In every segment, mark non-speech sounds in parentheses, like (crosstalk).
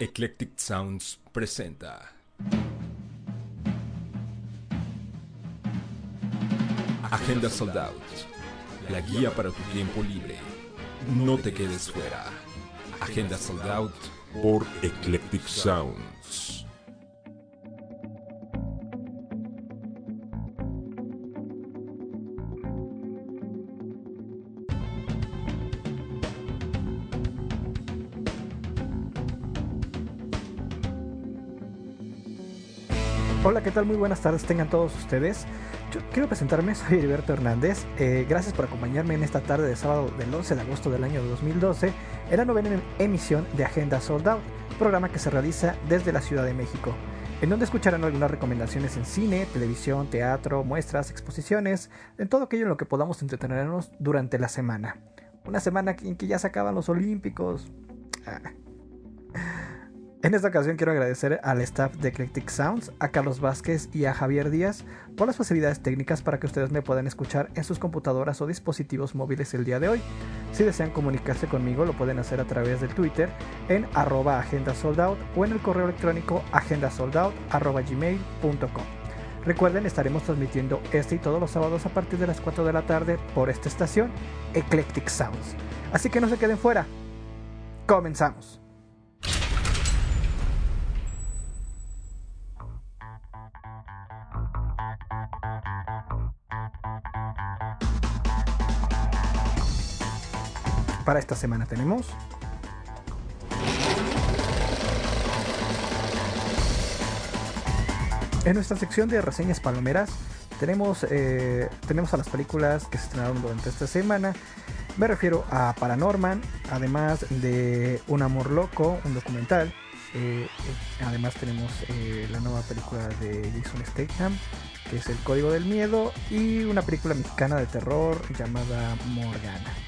Eclectic Sounds presenta Agenda Sold Out, la guía para tu tiempo libre. No te quedes fuera. Agenda Sold Out por Eclectic Sounds. ¿Qué tal? Muy buenas tardes, tengan todos ustedes. Yo quiero presentarme, soy Heriberto Hernández. Eh, gracias por acompañarme en esta tarde de sábado del 11 de agosto del año 2012 en la novena emisión de Agenda Sold Out, programa que se realiza desde la Ciudad de México, en donde escucharán algunas recomendaciones en cine, televisión, teatro, muestras, exposiciones, en todo aquello en lo que podamos entretenernos durante la semana. Una semana en que ya se acaban los Olímpicos. Ah. En esta ocasión quiero agradecer al staff de Eclectic Sounds, a Carlos Vázquez y a Javier Díaz por las facilidades técnicas para que ustedes me puedan escuchar en sus computadoras o dispositivos móviles el día de hoy. Si desean comunicarse conmigo lo pueden hacer a través del Twitter en arroba agendasoldout o en el correo electrónico agendasoldout.gmail.com. Recuerden, estaremos transmitiendo este y todos los sábados a partir de las 4 de la tarde por esta estación, Eclectic Sounds. Así que no se queden fuera. Comenzamos. Para esta semana tenemos En nuestra sección de reseñas palomeras tenemos, eh, tenemos a las películas que se estrenaron durante esta semana. Me refiero a Paranorman, además de Un Amor Loco, un documental. Eh, además tenemos eh, la nueva película de Jason Statham, que es El Código del Miedo, y una película mexicana de terror llamada Morgana.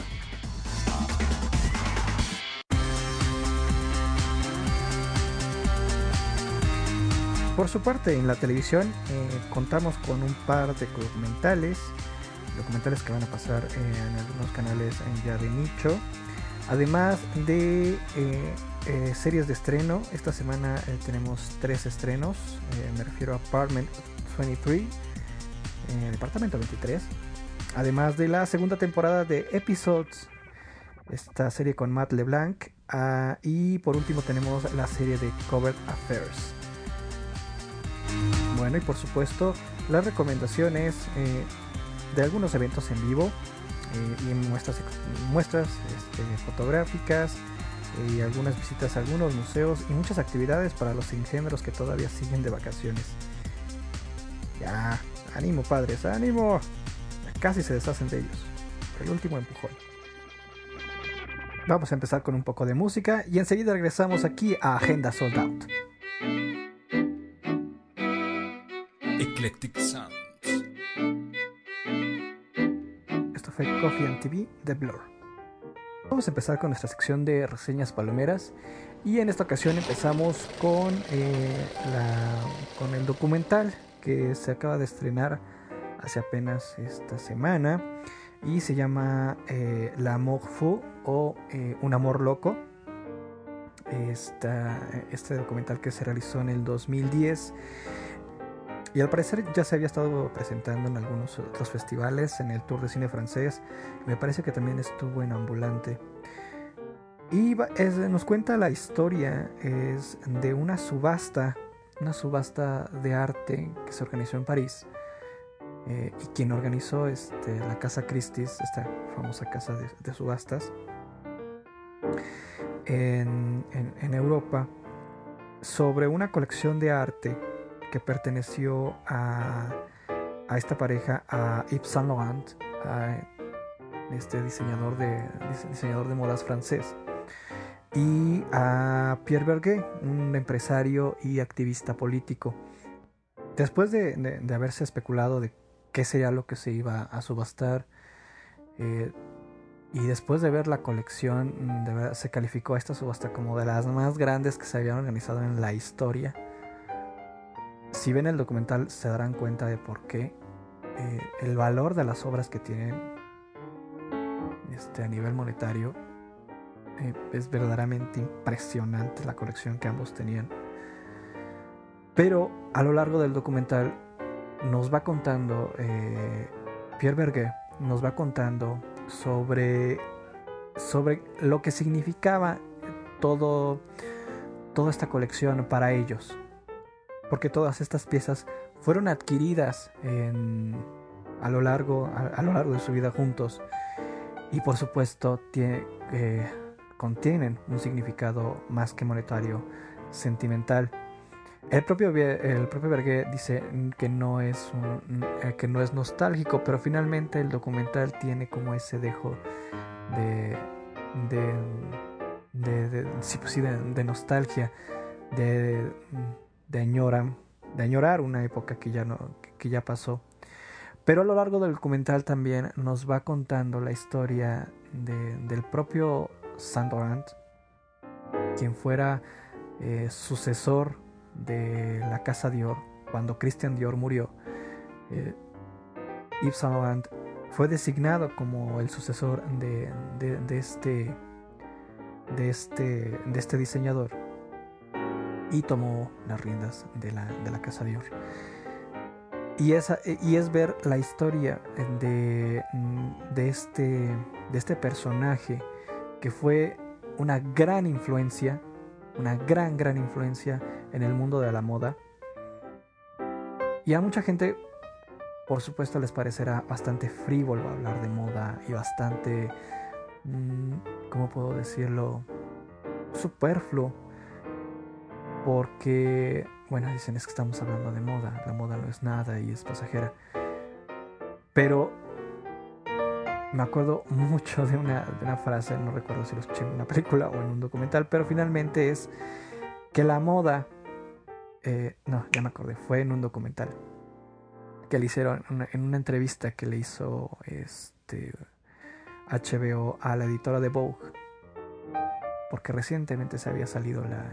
Por su parte, en la televisión eh, contamos con un par de documentales, documentales que van a pasar eh, en algunos canales ya de nicho, además de eh, series de estreno. Esta semana tenemos tres estrenos, me refiero a Apartment 23, Departamento 23, además de la segunda temporada de Episodes, esta serie con Matt LeBlanc, ah, y por último tenemos la serie de Covered Affairs. Bueno, y por supuesto, las recomendaciones eh, de algunos eventos en vivo eh, y muestras, muestras este, fotográficas y algunas visitas a algunos museos y muchas actividades para los ingenieros que todavía siguen de vacaciones. Ya, ánimo padres, ánimo. Casi se deshacen de ellos. El último empujón. Vamos a empezar con un poco de música y enseguida regresamos aquí a Agenda Sold Out. Eclectic Sounds. Esto fue Coffee and TV de Blur. Vamos a empezar con nuestra sección de reseñas palomeras y en esta ocasión empezamos con, eh, con el documental que se acaba de estrenar hace apenas esta semana y se llama eh, La Amour Fou o eh, Un Amor Loco. este documental que se realizó en el 2010 y al parecer ya se había estado presentando en algunos otros festivales, en el Tour de Cine Francés. Me parece que también estuvo en Ambulante. Y nos cuenta la historia es de una subasta, una subasta de arte que se organizó en París. Eh, y quien organizó este, la Casa Christie's, esta famosa casa de, subastas, en, en Europa, sobre una colección de arte que perteneció a, a esta pareja, a Yves Saint Laurent, este diseñador de, diseñador de modas francés, y a Pierre Berger, un empresario y activista político. Después de, de, haberse especulado de qué sería lo que se iba a subastar, eh, y después de ver la colección, verdad, se calificó a esta subasta como de las más grandes que se habían organizado en la historia si ven el documental se darán cuenta de por qué eh, el valor de las obras que tienen este, a nivel monetario. Eh, es verdaderamente impresionante la colección que ambos tenían. Pero a lo largo del documental nos va contando, eh, Pierre Berger nos va contando sobre, sobre lo que significaba todo, toda esta colección para ellos. Porque todas estas piezas fueron adquiridas a, lo largo, a, lo largo de su vida juntos. Y por supuesto eh, contienen un significado más que monetario, sentimental. El propio, el propio Berger dice que no, es eh, que no es nostálgico, pero finalmente el documental tiene como ese dejo de, de, de, pues de, nostalgia, de, de, añora, de añorar una época que ya, no, que ya pasó. Pero a lo largo del documental también nos va contando la historia del propio Sandorant, quien fuera eh, sucesor de la casa Dior, cuando Christian Dior murió, eh, Yves Saint Laurent fue designado como el sucesor de, este, de, este, de este diseñador y tomó las riendas de la, de la casa Dior. Y, esa, y es ver la historia de, de, este, de este personaje que fue una gran influencia, una gran, gran influencia en el mundo de la moda. Y a mucha gente, por supuesto, les parecerá bastante frívolo hablar de moda y bastante, mm, ¿cómo puedo decirlo? Superfluo. Porque, bueno, dicen es que estamos hablando de moda, la moda no es nada y es pasajera. Pero me acuerdo mucho de una, frase, no recuerdo si lo escuché en una película o en un documental, pero finalmente es que la moda eh, no, ya me acordé, fue en un documental que le hicieron en una entrevista que le hizo este HBO a la editora de Vogue, porque recientemente se había salido la,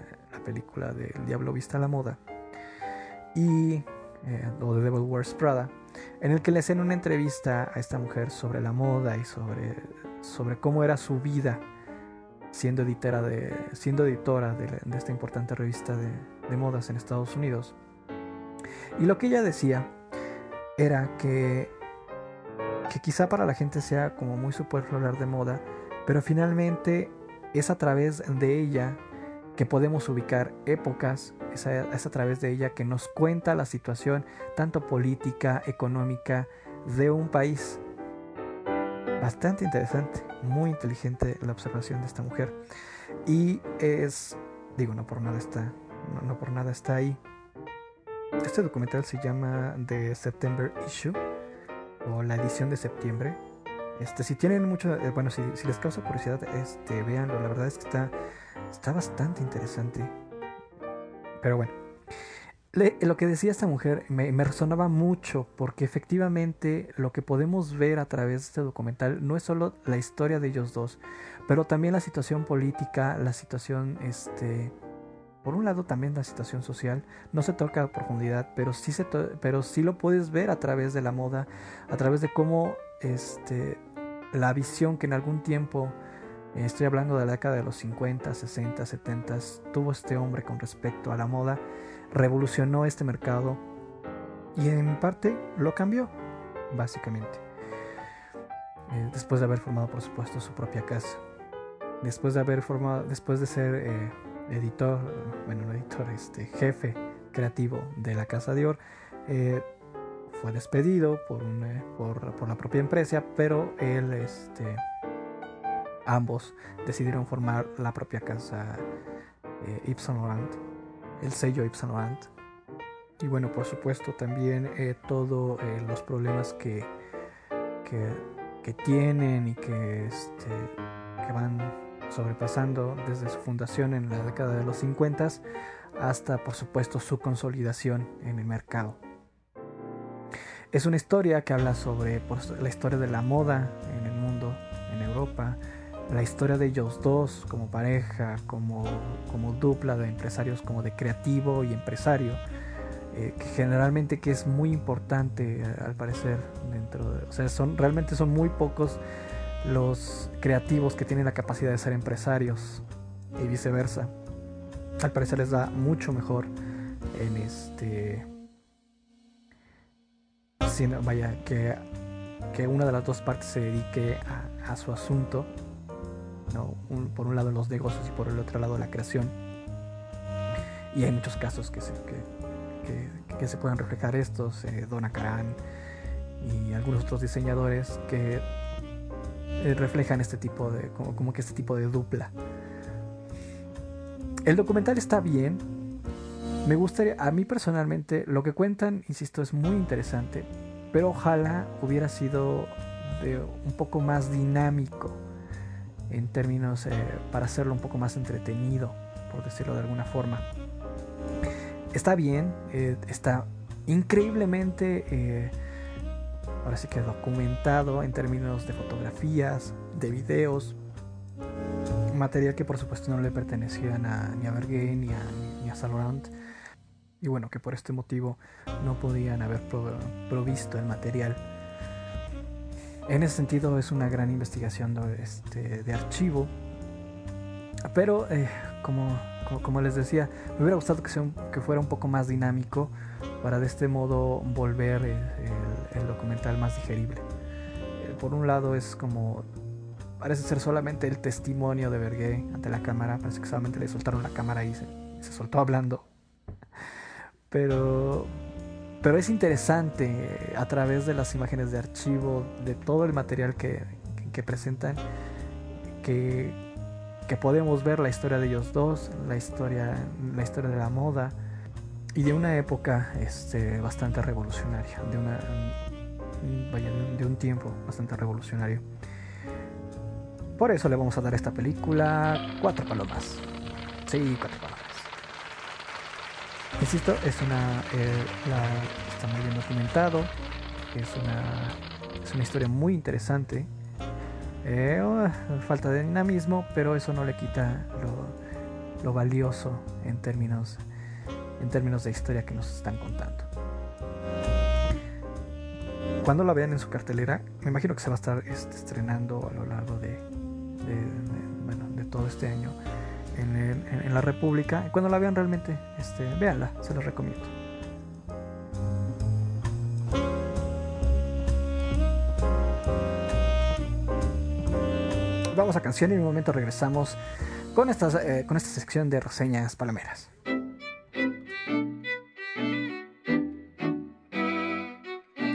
película de El Diablo Vista a la Moda y eh, o The Devil Wears Prada, en el que le hacen una entrevista a esta mujer sobre la moda y sobre, sobre cómo era su vida siendo editora de, siendo editora de, esta importante revista de, modas en Estados Unidos. Y lo que ella decía era que, que quizá para la gente sea como muy superfluo hablar de moda, pero finalmente es a través de ella que podemos ubicar épocas, es a, través de ella que nos cuenta la situación tanto política, económica de un país. Bastante interesante muy inteligente la observación de esta mujer. Y es, digo, no por nada está, no, por nada está ahí. Este documental se llama The September Issue o la edición de septiembre. Este, si tienen mucho, eh, bueno, si, les causa curiosidad, este, véanlo. La verdad es que está, está bastante interesante. Pero bueno, lo que decía esta mujer me, resonaba mucho porque efectivamente lo que podemos ver a través de este documental no es solo la historia de ellos dos, pero también la situación política, la situación, este, por un lado también la situación social, no se toca a profundidad, pero sí, se pero sí lo puedes ver a través de la moda, a través de cómo este, la visión que en algún tiempo estoy hablando de la década de los 50, 60, 70, tuvo este hombre con respecto a la moda revolucionó este mercado y en parte lo cambió, básicamente. Eh, después de haber formado, por supuesto, su propia casa. Después de haber formado, después de ser eh, editor, bueno, no editor, este, jefe creativo de la casa Dior, eh, fue despedido por, por, por, la propia empresa, pero él, este, ambos decidieron formar la propia casa Saint Laurent el sello Yves Saint Y bueno, por supuesto también eh, todos eh, los problemas que, que, tienen y que, este, que van sobrepasando desde su fundación en la década de los 50 hasta por supuesto su consolidación en el mercado. Es una historia que habla sobre la historia de la moda en el mundo, en Europa, la historia de ellos dos como pareja, como, como dupla de empresarios, como de creativo y empresario, eh, generalmente que es muy importante eh, al parecer dentro de, o sea, son realmente son muy pocos los creativos que tienen la capacidad de ser empresarios y viceversa. Al parecer les da mucho mejor en este... vaya, que, que una de las dos partes se dedique a, su asunto. Por un lado los negocios y por el otro lado la creación. Y hay muchos casos que se, que, que, se pueden reflejar estos. Eh, Donna Karan y algunos otros diseñadores que eh, reflejan este tipo de, como, como que este tipo de dupla. El documental está bien. Me gustaría, a mí personalmente, lo que cuentan, insisto, es muy interesante, pero ojalá hubiera sido un poco más dinámico en términos eh, para hacerlo un poco más entretenido, por decirlo de alguna forma. Está bien, eh, está increíblemente ahora sí que documentado en términos de fotografías, de videos, material que por supuesto no le pertenecían a, ni a Bergé ni a, ni a Salorant. Y bueno, que por este motivo no podían haber provisto el material. En ese sentido es una gran investigación de, este, de archivo. Pero eh, como, como, les decía, me hubiera gustado que, fuera un poco más dinámico para de este modo volver el, el, documental más digerible. Eh, por un lado es como parece ser solamente el testimonio de Bergué ante la cámara, parece que solamente le soltaron la cámara y se, se soltó hablando. (laughs) Pero, pero es interesante a través de las imágenes de archivo, de todo el material que, presentan, que, podemos ver la historia de ellos dos, la historia, la historia de la moda, y de una época este, bastante revolucionaria, de, una, de un tiempo bastante revolucionario. Por eso le vamos a dar esta película cuatro palomas. Sí, cuatro palomas. Insisto, es una. Eh, está muy bien documentado. Es una, es una historia muy interesante. Eh, oh, falta de dinamismo, pero eso no le quita lo, lo valioso en términos en términos de historia que nos están contando. Cuando la vean en su cartelera, me imagino que se va a estar este, estrenando a lo largo de, de, todo este año en, la República. Cuando la vean realmente, este, véanla, se los recomiendo. Vamos a canción y en un momento regresamos con esta, eh, con esta sección de reseñas palomeras.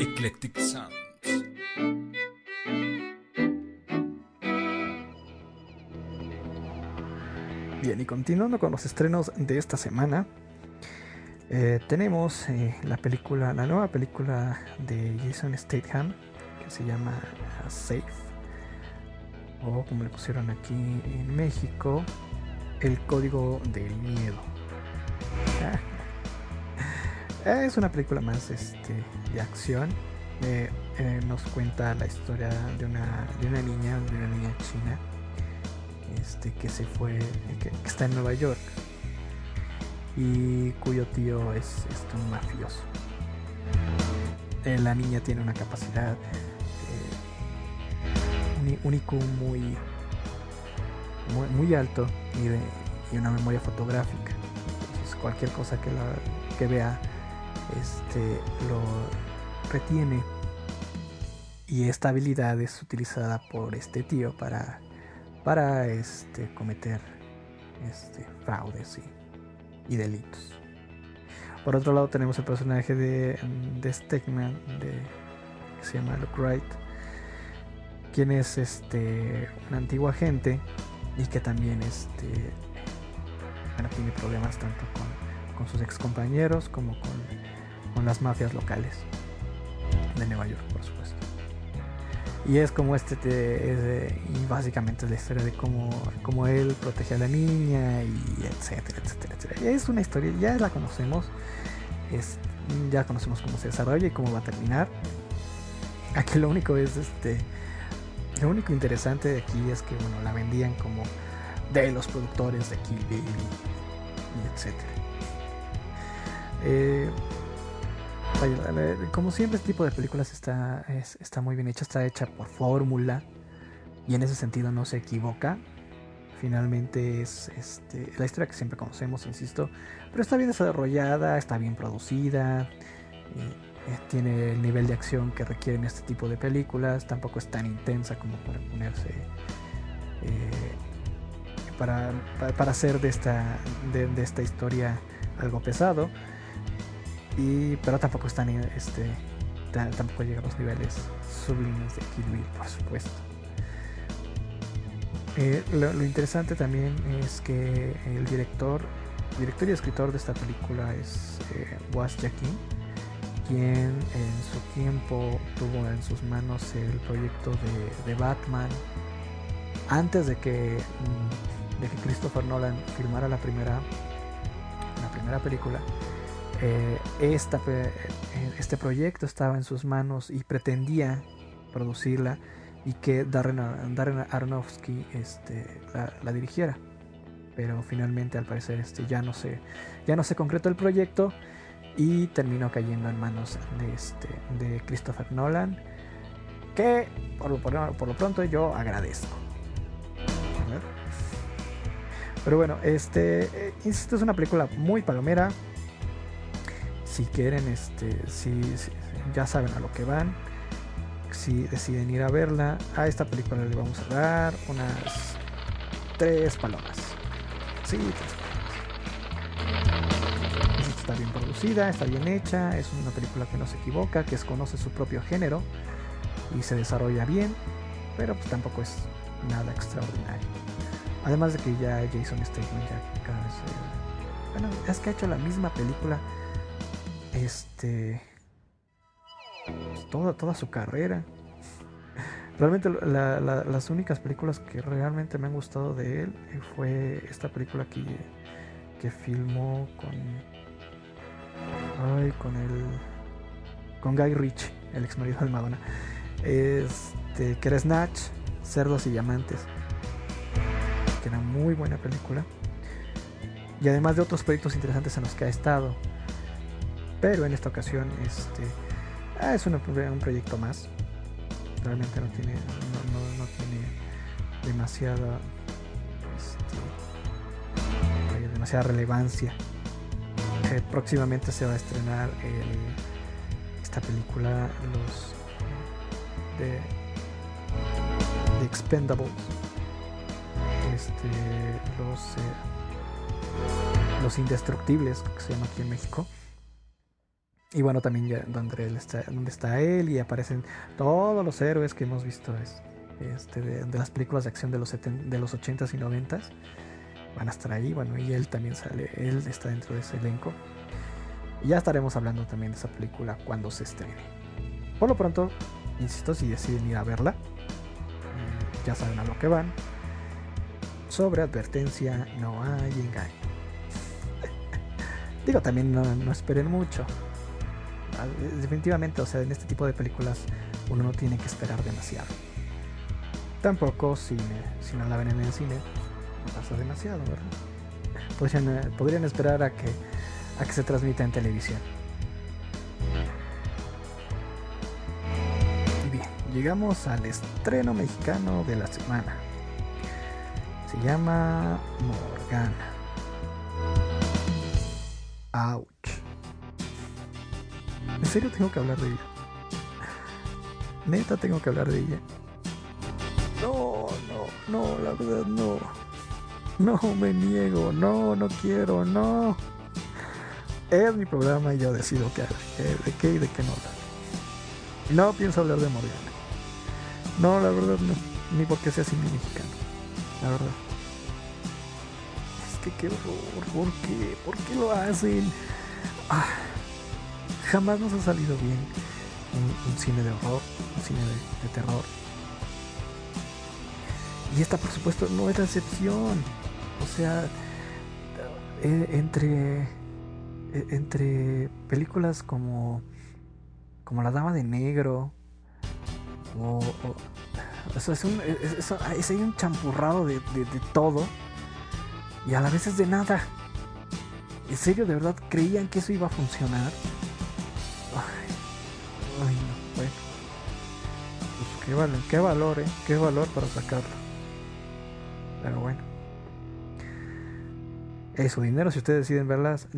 Eclectic Sounds. Continuando con los estrenos de esta semana, eh, tenemos eh, la película, la nueva película de Jason Statham que se llama Safe, o como le pusieron aquí en México, El Código del Miedo. Es una película más este, de acción. Eh, nos cuenta la historia de una, de una niña, de una niña china, este, que se fue, que, está en Nueva York y cuyo tío es, un mafioso. Eh, la niña tiene una capacidad, un, IQ muy, muy, alto y, una memoria fotográfica. Entonces, cualquier cosa que, la, que vea este, lo retiene y esta habilidad es utilizada por este tío para, para este, cometer este, fraudes y, delitos. Por otro lado tenemos el personaje de, de Stegman, de, que se llama Luke Wright, quien es este, un antiguo agente y que también este, tiene problemas tanto con, con sus ex compañeros como con con las mafias locales de Nueva York, por supuesto. Y es como este, y básicamente es la historia de cómo, cómo él protege a la niña y etcétera, etcétera, etcétera. es una historia, ya la conocemos, es, ya conocemos cómo se desarrolla y cómo va a terminar. Aquí lo único es este, lo único interesante de aquí es que bueno, la vendían como de los productores de Kill Bill y, etcétera. Eh, como siempre, este tipo de películas está, está muy bien hecha, está hecha por fórmula. y en ese sentido no se equivoca. Finalmente es este, la historia que siempre conocemos, insisto, pero está bien desarrollada, está bien producida, eh, tiene el nivel de acción que requieren este tipo de películas, tampoco es tan intensa como para ponerse... Eh, para, para, hacer de esta, de, esta historia algo pesado. Y, pero tampoco están este, tampoco llega a los niveles sublimes de Kill Bill, por supuesto. Eh, lo, interesante también es que el director, director y escritor de esta película es eh, Was Jaquin, quien en su tiempo tuvo en sus manos el proyecto de, Batman antes de que, mm, de que Christopher Nolan filmara la primera, la primera película. Eh, esta, este proyecto estaba en sus manos y pretendía producirla y que Darren, Darren Aronofsky este, la, dirigiera. Pero finalmente al parecer este, ya, no se, ya no se concretó el proyecto y terminó cayendo en manos de, este, de Christopher Nolan, que por lo, por lo pronto yo agradezco. Pero bueno, este, eh, insisto, es una película muy palomera. Si quieren, este, si ya saben a lo que van si deciden ir a verla, a esta película le vamos a dar unas tres palomas. Sí, tres palomas. Está bien producida, está bien hecha, es una película que no se equivoca, que conoce su propio género y se desarrolla bien, pero pues tampoco es nada extraordinario. Además de que ya Jason Statham ya cada vez... bueno, es que ha hecho la misma película este toda, toda su carrera. Realmente las únicas películas que realmente me han gustado de él fue esta película que, que filmó con... Ay, con el... Con Guy Ritchie, el ex marido de Madonna. Este, que era Snatch, Cerdos y Diamantes. Que era muy buena película. Y además de otros proyectos interesantes en los que ha estado. Pero en esta ocasión, este Ah, es un proyecto más. Realmente no tiene, no, tiene demasiada, este, demasiada relevancia. Eh, próximamente se va a estrenar esta película, los de, de Expendables. Este, los, eh, los indestructibles, que se llama aquí en México. Y bueno, también donde, está, él y aparecen todos los héroes que hemos visto es, este, de, las películas de acción de los, de los 80s y 90s. Van a estar ahí, bueno, y él también sale, él está dentro de ese elenco. Y ya estaremos hablando también de esa película cuando se estrene. Por lo pronto, insisto, si deciden ir a verla, mm, ya saben a lo que van. Sobre advertencia, no hay engaño. (laughs) Digo, también no esperen mucho definitivamente, o sea, en este tipo de películas uno no tiene que esperar demasiado. Tampoco si, si no la ven en el cine, no pasa demasiado, ¿verdad? Podrían, eh, podrían esperar a que, a que se transmita en televisión. Y bien, llegamos al estreno mexicano de la semana. Se llama Morgana. Ouch. En serio tengo que hablar de ella. Neta tengo que hablar de ella. No, no, no, la verdad no. No, me niego, no, no quiero, no. Es mi programa y yo decido qué, de qué y de qué no. No pienso hablar de Morgana. No, la verdad no. Ni porque sea cine mexicano. La verdad. Es que qué horror. ¿Por qué? ¿Por qué lo hacen? Jamás nos ha salido bien un, cine de horror, un cine de, terror. Y esta, por supuesto, no es la excepción. O sea, eh, entre, eh, entre películas como, como La Dama de Negro, o, es, un, es, hay un champurrado de, de todo, y a la vez es de nada. ¿En serio, de verdad creían que eso iba a funcionar? Ay, no, bueno. Pues qué, vale, qué valor, ¿eh? Qué valor para sacarlo. Pero bueno. Es su dinero si ustedes deciden verlas.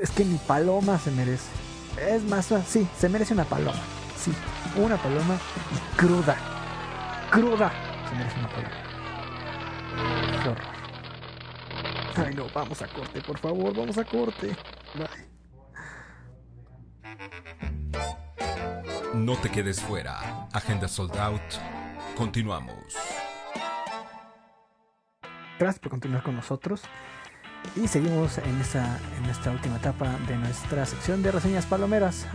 Es que ni paloma se merece. Es más, sí, se merece una paloma. Sí, una paloma cruda. Cruda. Se merece una paloma. Qué horror. Ay, no, vamos a corte, por favor, vamos a corte. Bye. No te quedes fuera. Agenda Sold Out. Continuamos. Gracias por continuar con nosotros. Y seguimos en esta, en esta última etapa de nuestra sección de reseñas palomeras.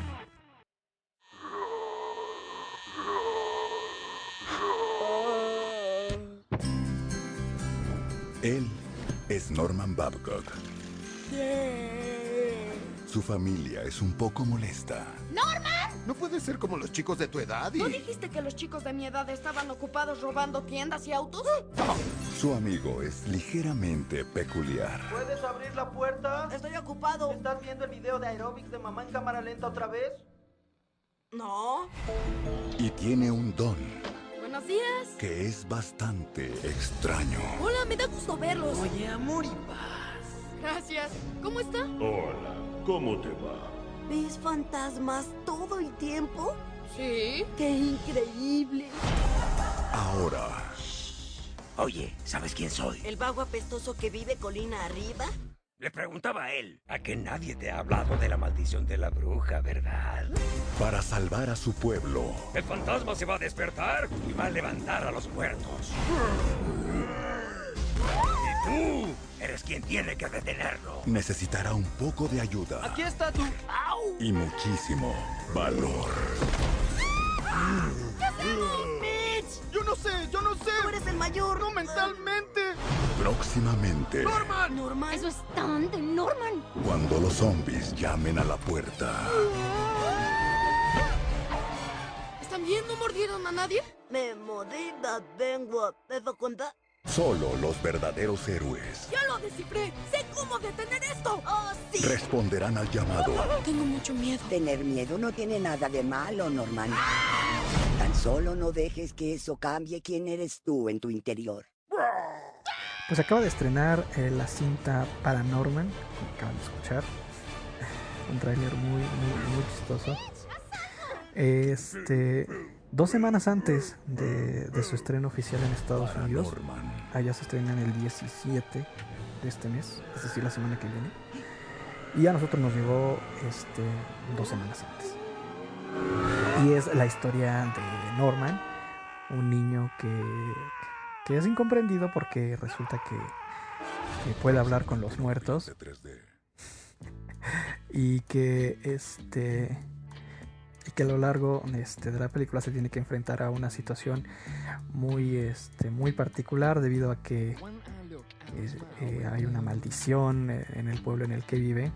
Él es Norman Babcock. Su familia es un poco molesta. ¡Norman! No puede ser como los chicos de tu edad y... ¿No dijiste que los chicos de mi edad estaban ocupados robando tiendas y autos? Su amigo es ligeramente peculiar. ¿Puedes abrir la puerta? Estoy ocupado. ¿Estás viendo el video de aeróbics de mamá en cámara lenta otra vez? No. Y tiene un don Buenos días. que es bastante extraño. Hola, me da gusto verlos. Oye, amor y paz. Gracias. ¿Cómo está? Hola, ¿cómo te va? ¿Ves fantasmas todo el tiempo? Sí. ¡Qué increíble! Ahora Oye, ¿sabes quién soy? ¿El vago apestoso que vive colina arriba? Le preguntaba a él. A que nadie te ha hablado de la maldición de la bruja, ¿verdad? para salvar a su pueblo, El fantasma se va a despertar y va a levantar a los muertos. (laughs) Tú eres quien tiene que detenerlo. necesitará un poco de ayuda Aquí está tu... y muchísimo valor. ¡Mitch! Yo no sé, yo no sé. ¡Tú eres el mayor! No mentalmente. Próximamente, ¿Norman? Eso es tan de Norman. cuando los zombies llamen a la puerta. ¿Están bien? ¿No mordieron a nadie? Me mordí la lengua. ¿Te das cuenta? Solo los verdaderos héroes ¡Ya lo descifré! ¡Sé cómo detener esto! ¡Oh, sí! responderán al llamado. (laughs) Tengo mucho miedo. Tener miedo no tiene nada de malo, Norman. Tan solo no dejes que eso cambie quién eres tú en tu interior. Pues acaba de estrenar eh, la cinta Paranorman, como acaban de escuchar. (laughs) Un tráiler muy, muy, muy chistoso. Este, dos semanas antes de, de su estreno oficial en Estados Unidos, allá se estrena el 17 de este mes, es decir, la semana que viene. Y a nosotros nos llegó este, dos semanas antes. Y es la historia de Norman, un niño que, que es incomprendido porque resulta que, que puede hablar con los muertos De 3D. (laughs) y que este que a lo largo este, de la película se tiene que enfrentar a una situación muy este muy particular debido a que eh, hay una maldición eh, en el pueblo en el que vive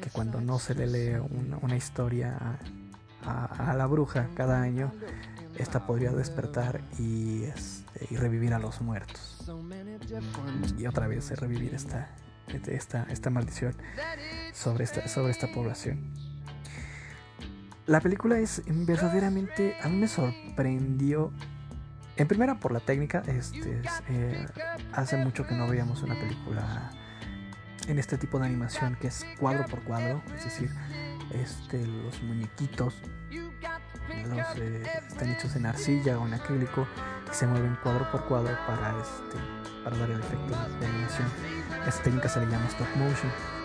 que cuando no se le lee una, historia a, la bruja cada año esta podría despertar y, este, y revivir a los muertos y otra vez revivir esta esta, esta maldición sobre esta, sobre esta población. La película es verdaderamente, a mí me sorprendió, en primera por la técnica, este, es, eh, hace mucho que no veíamos una película en este tipo de animación que es cuadro por cuadro, es decir, este, los muñequitos los, eh, están hechos en arcilla o en acrílico y se mueven cuadro por cuadro para, este, para dar el efecto de animación. Esta técnica se le llama stop motion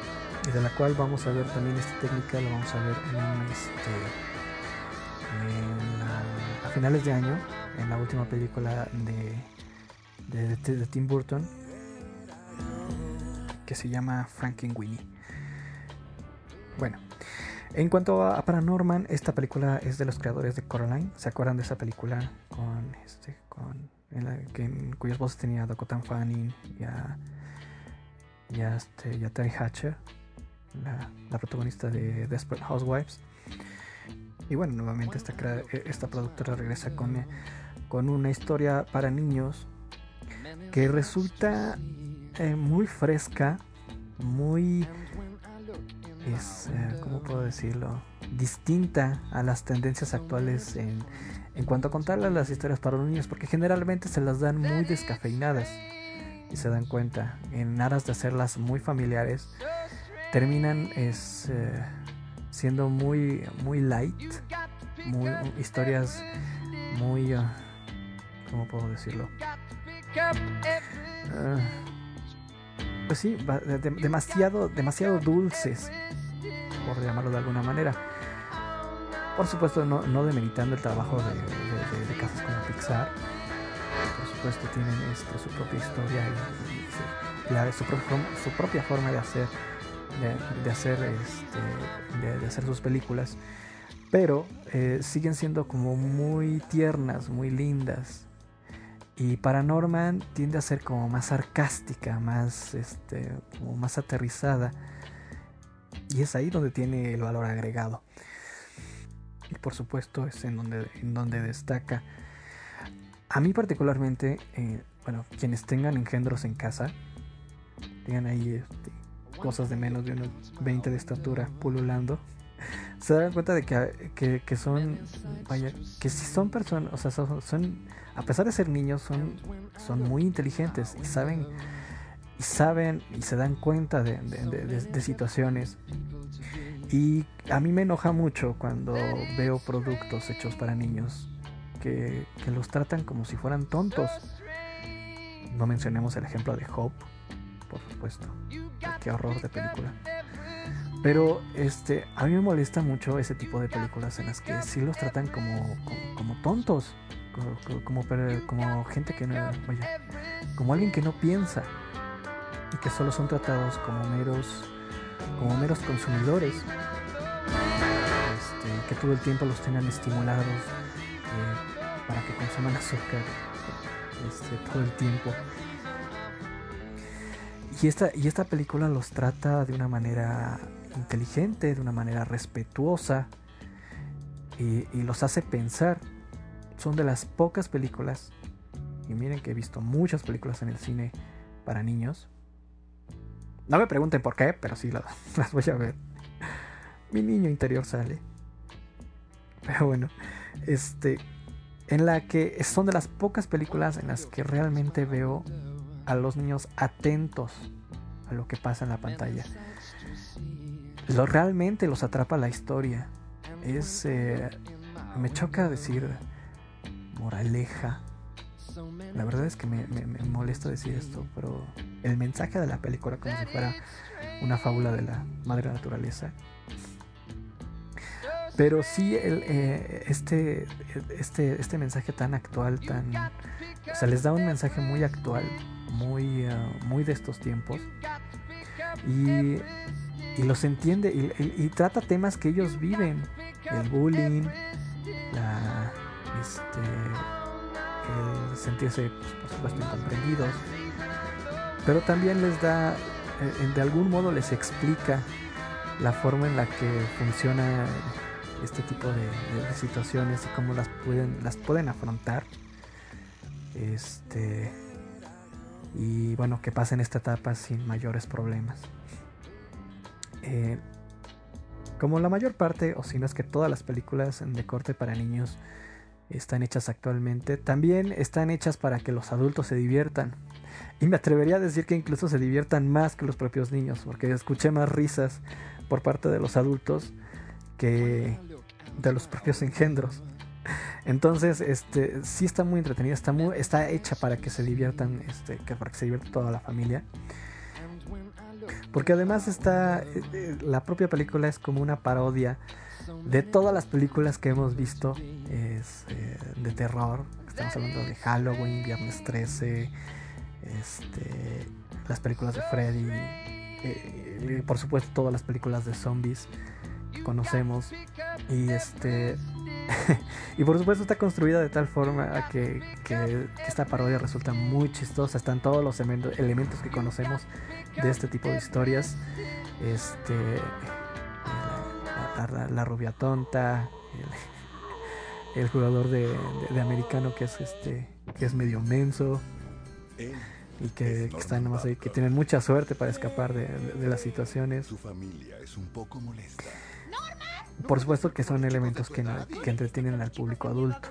y de la cual vamos a ver también esta técnica la vamos a ver en este, a finales de año en la última película de, de, Tim Burton que se llama Frankenweenie. Bueno en cuanto a, Paranorman esta película es de los creadores de Coraline. ¿se acuerdan de esa película con este con en la- que, en cuyas voces tenía Dakota Fanning y a y a, este, y a Terry Hatcher, la, protagonista de Desperate Housewives. Y bueno, nuevamente esta, eh, esta productora regresa con, eh, con una historia para niños que resulta eh, muy fresca, muy... Es, ¿Cómo puedo decirlo? distinta a las tendencias actuales en, en cuanto a contarles las historias para los niños, porque generalmente se las dan muy descafeinadas y se dan cuenta, en aras de hacerlas muy familiares, terminan es, eh, siendo muy, muy light, muy, historias muy, uh, ¿cómo puedo decirlo? Uh, pues sí, de, de, demasiado, demasiado dulces, por llamarlo de alguna manera. Por supuesto, no, no demeritando el trabajo de, de, casas como Pixar. Por supuesto, tienen esto, su propia historia y, su, propia forma de hacer, de, hacer, este, de, hacer sus películas. Pero eh, siguen siendo como muy tiernas, muy lindas. Y para Norman tiende a ser como más sarcástica, más, este, como más aterrizada. Y es ahí donde tiene el valor agregado y por supuesto es en donde, en donde destaca. A mí particularmente, eh, bueno, quienes tengan engendros en casa, tengan ahí este, cosas de menos de unos 20 de estatura pululando, se dan cuenta de que, que, son, que si son personas, o sea, son, son, a pesar de ser niños, son, son muy inteligentes y saben, y saben y se dan cuenta de, de situaciones y a mí me enoja mucho cuando veo productos hechos para niños que, que, los tratan como si fueran tontos. No mencionemos el ejemplo de Hope, por supuesto. Qué horror de película. Pero este, a mí me molesta mucho ese tipo de películas en las que sí los tratan como, como, como tontos, como, como, como, gente que no, vaya, como alguien que no piensa y que solo son tratados como meros como meros consumidores, este, que todo el tiempo los tengan estimulados eh, para que consuman azúcar este, todo el tiempo. Y esta, y esta película los trata de una manera inteligente, de una manera respetuosa y, los hace pensar. Son de las pocas películas, y miren que he visto muchas películas en el cine para niños, no me pregunten por qué, pero sí las, (laughs) las voy a ver. Mi niño interior sale. Pero bueno, este. En la que son de las pocas películas en las que realmente veo a los niños atentos a lo que pasa en la pantalla. Lo realmente los atrapa la historia. Es. Eh, me choca decir moraleja la verdad es que me, molesta decir esto, pero el mensaje de la película como si fuera una fábula de la madre naturaleza. Pero sí el, eh, este, este, este mensaje tan actual, tan... O sea, les da un mensaje muy actual, muy, uh, muy de estos tiempos. Y, los entiende y, trata temas que ellos viven. El bullying, la... Este, el sentirse, pues, por supuesto, incomprendidos, pero también les da, eh, de algún modo les explica la forma en la que funciona este tipo de, de, situaciones y cómo las pueden, las pueden afrontar. Este, y bueno, que pasen esta etapa sin mayores problemas. Eh, como la mayor parte, o si no es que todas las películas de corte para niños están hechas actualmente, también están hechas para que los adultos se diviertan. Y me atrevería a decir que incluso se diviertan más que los propios niños, porque escuché más risas por parte de los adultos que de los propios engendros. Entonces, este, sí está muy entretenida, está, muy, está hecha para que se diviertan, este, que para que se divierta toda la familia. Porque además está, eh, eh, la propia película es como una parodia de todas las películas que hemos visto es, eh, de terror. Estamos hablando de Halloween, Viernes 13, este, las películas de Freddy, por supuesto todas las películas de zombies que conocemos. Y este (laughs) y por supuesto está construida de tal forma que, esta parodia resulta muy chistosa. Están todos los elementos que conocemos de este tipo de historias. Este la, rubia tonta, el, jugador de, americano que es este que es medio menso y que, están nomás que tienen mucha suerte para escapar de, de, las situaciones. Su familia es un poco molesta. Por supuesto que son elementos que, que entretienen al público adulto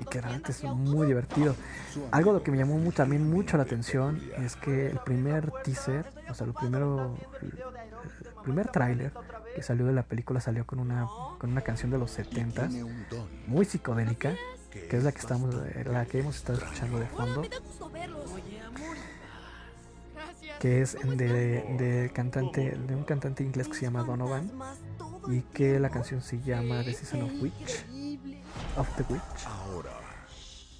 y que realmente es muy divertido. Algo lo que me llamó mu- también mucho la atención es que el primer teaser, o sea, lo primero, el primer tráiler que salió de la película salió con una con una canción de los 70 muy psicodélica, que es la que estamos la que hemos estado escuchando de fondo, que es de, de cantante de un cantante inglés que se llama Donovan y que la canción se llama The Season of Witch. Of the Witch.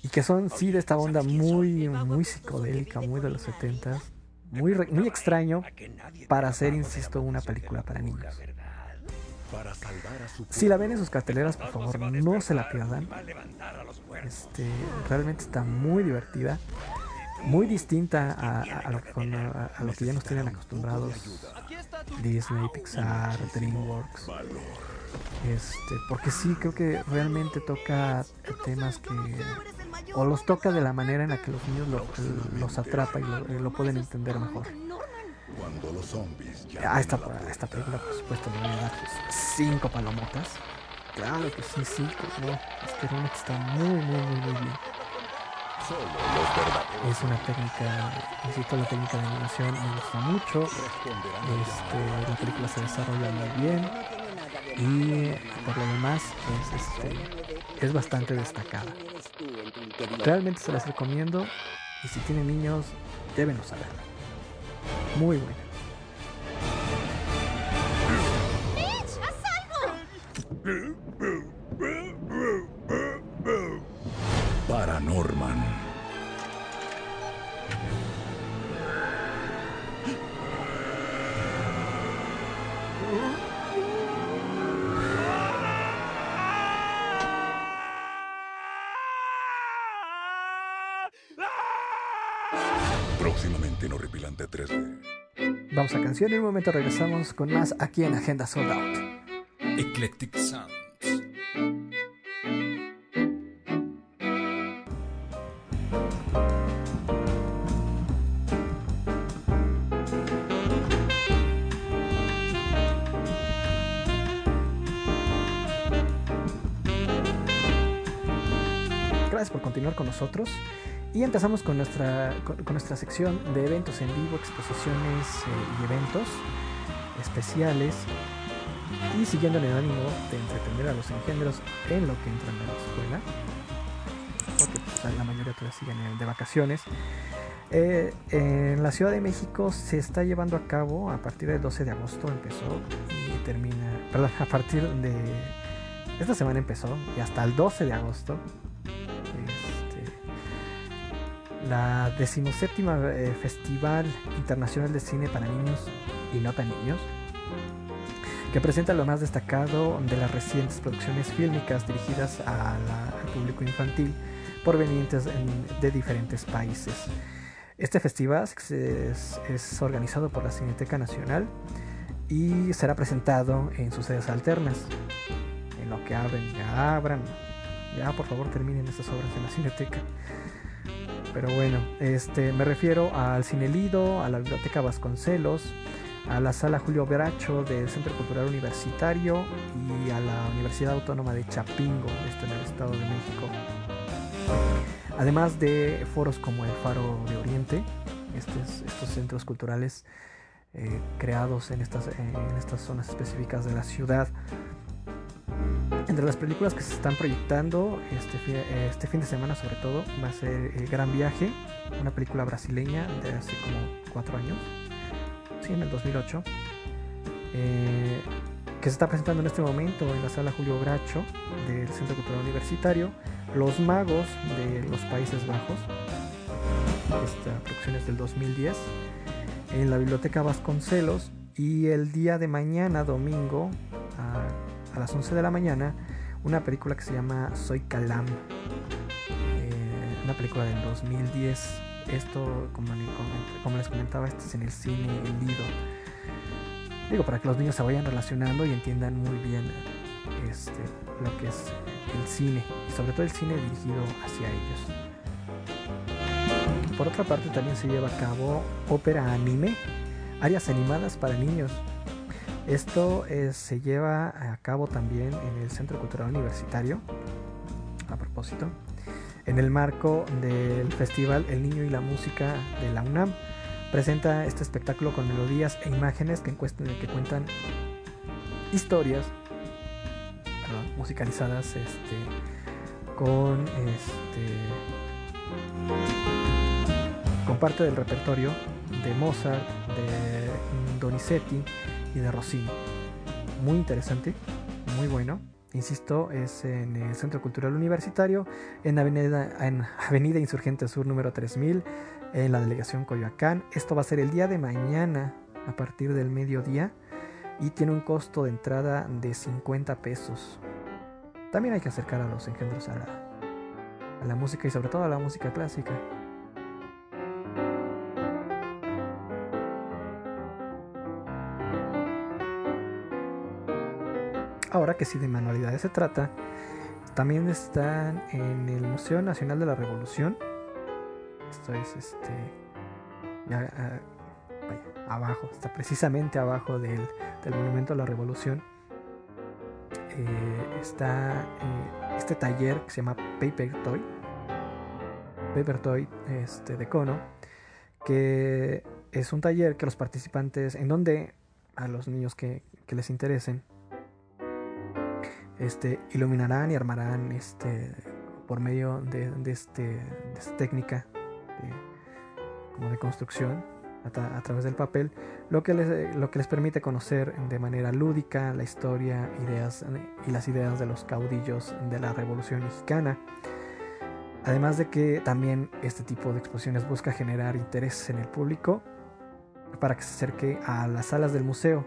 Y que son sí de esta onda muy muy psicodélica muy de los 70 muy muy extraño para hacer insisto una película para niños. si la ven en sus carteleras por favor no se la pierdan. este realmente está muy divertida muy distinta a, a- lo que con- a- a lo que ya nos tienen acostumbrados Disney, Pixar, DreamWorks. Este, porque sí creo que realmente toca temas que o los toca de la manera en la que los niños lo- los atrapa y lo, lo pueden entender mejor. Cuando los zombies A esta, esta película, por supuesto, le voy a dar cinco palomotas. Claro que sí, sí, no, es que realmente está muy, muy, muy, muy bien. Es una técnica, insisto, la técnica de animación me gusta mucho. Este, la película se desarrolla muy bien y por lo demás es, este, es bastante destacada. Realmente se las recomiendo y si tienen niños, débenos a verla. Muy buena. ¡Mitch, haz algo! Canción y en un momento regresamos con más aquí en Agenda Sold Out. Eclectic Sounds. Gracias por continuar con nosotros. Y empezamos con nuestra, con, nuestra sección de eventos en vivo, exposiciones eh, y eventos especiales. Y siguiendo en el ánimo de entretener a los engendros en lo que entran a la escuela. Porque pues, la mayoría todavía siguen eh, de vacaciones. Eh, en la Ciudad de México se está llevando a cabo a partir del 12 de agosto empezó y termina, perdón, a partir de esta semana empezó y hasta el 12 de agosto la decimoséptima eh, Festival Internacional de Cine para Niños y no tan niños, que presenta lo más destacado de las recientes producciones fílmicas dirigidas a la- al público infantil provenientes en- de diferentes países. Este festival es, es- organizado por la Cineteca Nacional y será presentado en sus sedes alternas. En lo que abren, ya abran, ya por favor terminen estas obras en la Cineteca. Pero bueno, este, me refiero al Cine Lido, a la Biblioteca Vasconcelos, a la Sala Julio Bracho del Centro Cultural Universitario y a la Universidad Autónoma de Chapingo, esto en el Estado de México. Además de foros como el Faro de Oriente, estos, centros culturales eh, creados en estas, en estas zonas específicas de la ciudad. Entre las películas que se están proyectando este, este fin de semana sobre todo va a ser El Gran Viaje, una película brasileña de hace como cuatro años, sí, en el 2008, eh, que se está presentando en este momento en la sala Julio Bracho del Centro Cultural Universitario, Los Magos de los Países Bajos, esta producción es del 2010, en la Biblioteca Vasconcelos y el día de mañana, domingo, a, a las 11 de la mañana, una película que se llama Soy Calam, eh, una película del 2010. Esto, como, le- como- como les comentaba, este es en el cine El Lido. Digo, para que los niños se vayan relacionando y entiendan muy bien este, lo que es el cine, y sobre todo el cine dirigido hacia ellos. Por otra parte, también se lleva a cabo ópera anime, áreas animadas para niños. Esto eh, se lleva a cabo también en el Centro Cultural Universitario, a propósito, en el marco del festival El Niño y la Música de la UNAM. Presenta este espectáculo con melodías e imágenes que, que cuentan historias musicalizadas este, con, este, con parte del repertorio de Mozart, de Donizetti y de Rossini. Muy interesante, muy bueno. Insisto, es en el Centro Cultural Universitario, en Avenida, en Avenida Insurgente Sur número 3000, en la delegación Coyoacán. Esto va a ser el día de mañana a partir del mediodía y tiene un costo de entrada de 50 pesos. También hay que acercar a los engendros a la música y sobre todo a la música clásica. Ahora que sí de manualidades se trata, también están en el Museo Nacional de la Revolución. Esto es este. Ya, ah, abajo, está precisamente abajo del, del, Monumento a la Revolución. Eh, está eh, este taller que se llama Paper Toy. Paper Toy este, de Cono. Que es un taller que los participantes, en donde a los niños que les interesen, este, iluminarán y armarán este, por medio de, este, de esta técnica como de construcción a, través del papel, lo que, les, lo que les permite conocer de manera lúdica la historia ideas, y las ideas de los caudillos de la Revolución Mexicana. Además de que también este tipo de exposiciones busca generar interés en el público para que se acerque a las salas del museo.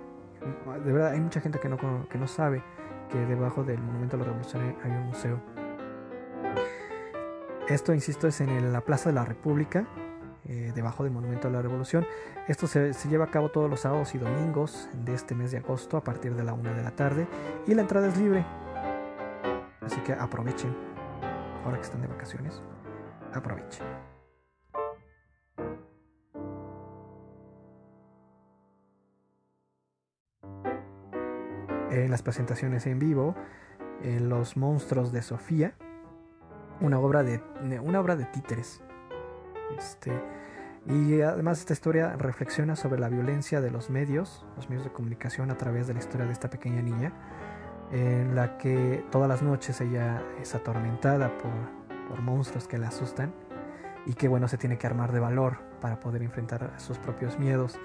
De verdad, hay mucha gente que no, que no sabe que debajo del Monumento a la Revolución hay un museo. Esto, insisto, es en la Plaza de la República, eh, debajo del Monumento a la Revolución. Esto se, lleva a cabo todos los sábados y domingos de este mes de agosto a partir de la una de la tarde y la entrada es libre. Así que aprovechen, ahora que están de vacaciones, aprovechen. En las presentaciones en vivo, en Los Monstruos de Sofía, una obra de, una obra de títeres. Este, y además esta historia reflexiona sobre la violencia de los medios, los medios de comunicación a través de la historia de esta pequeña niña, en la que todas las noches ella es atormentada por, por monstruos que la asustan y que bueno se tiene que armar de valor para poder enfrentar sus propios miedos.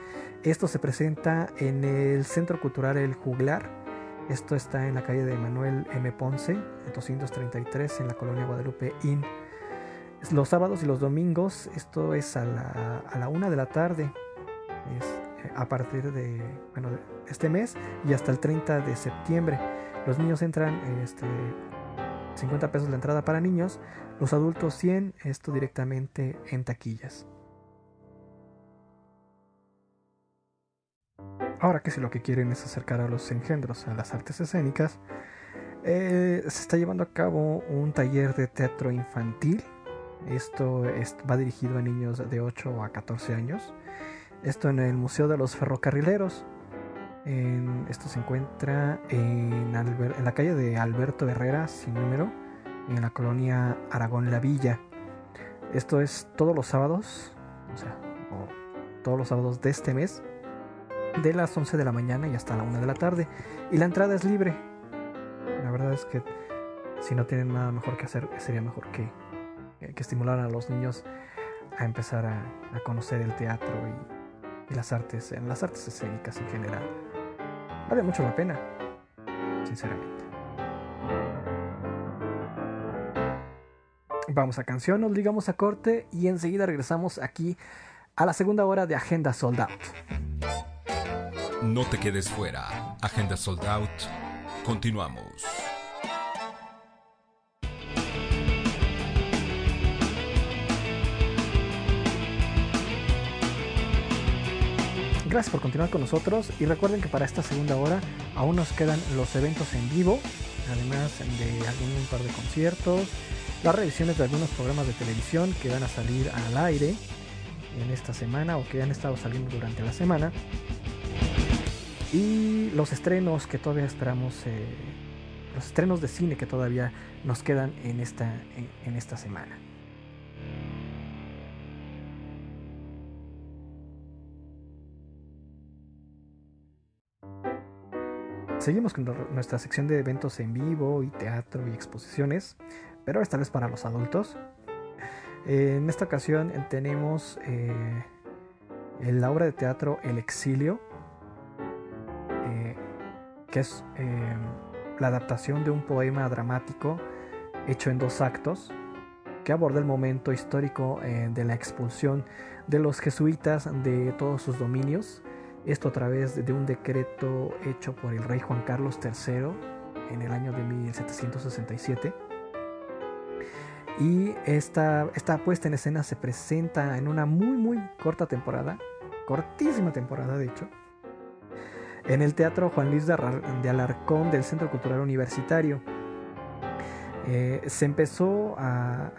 Esto se presenta en el Centro Cultural El Juglar, esto está en la calle de Manuel M. Ponce, 233, en la colonia Guadalupe Inn. Los sábados y los domingos, esto es a la, una de la tarde, eh, a partir de bueno, este mes y hasta el 30 de septiembre. Los niños entran este, 50 pesos la entrada para niños, los adultos 100, esto directamente en taquillas. Ahora que si lo que quieren es acercar a los engendros a las artes escénicas, eh, se está llevando a cabo un taller de teatro infantil. Esto va dirigido a niños de 8 a 14 años. Esto en el Museo de los Ferrocarrileros. esto se encuentra en, en, la calle de Alberto Herrera, sin número, en la colonia Aragón La Villa. Esto es todos los sábados, o sea, todos los sábados de este mes, de las 11 de la mañana y hasta la 1 de la tarde. Y la entrada es libre. La verdad es que si no tienen nada mejor que hacer, sería mejor que, que estimular a los niños a empezar a, conocer el teatro y, las artes, las artes escénicas en general. Vale mucho la pena, sinceramente. Vamos a canción, nos ligamos a corte y enseguida regresamos aquí a la segunda hora de Agenda Sold Out. No te quedes fuera. Agenda Sold Out. Continuamos. Gracias por continuar con nosotros y recuerden que para esta segunda hora aún nos quedan los eventos en vivo, además de algún par de conciertos, las revisiones de algunos programas de televisión que van a salir al aire en esta semana o que han estado saliendo durante la semana y los estrenos que todavía esperamos, eh, los estrenos de cine que todavía nos quedan en esta, en, esta semana. Seguimos con nuestra sección de eventos en vivo y teatro y exposiciones, pero esta vez para los adultos. En esta ocasión tenemos eh, la obra de teatro El Exilio, que es eh, la adaptación de un poema dramático hecho en dos actos, que aborda el momento histórico eh, de la expulsión de los jesuitas de todos sus dominios esto a través de un decreto hecho por el rey Juan Carlos III en el año de 1767. Y esta, esta puesta en escena se presenta en una muy muy corta temporada, cortísima temporada de hecho, en el Teatro Juan Luis de Alarcón del Centro Cultural Universitario. Eh, se empezó a,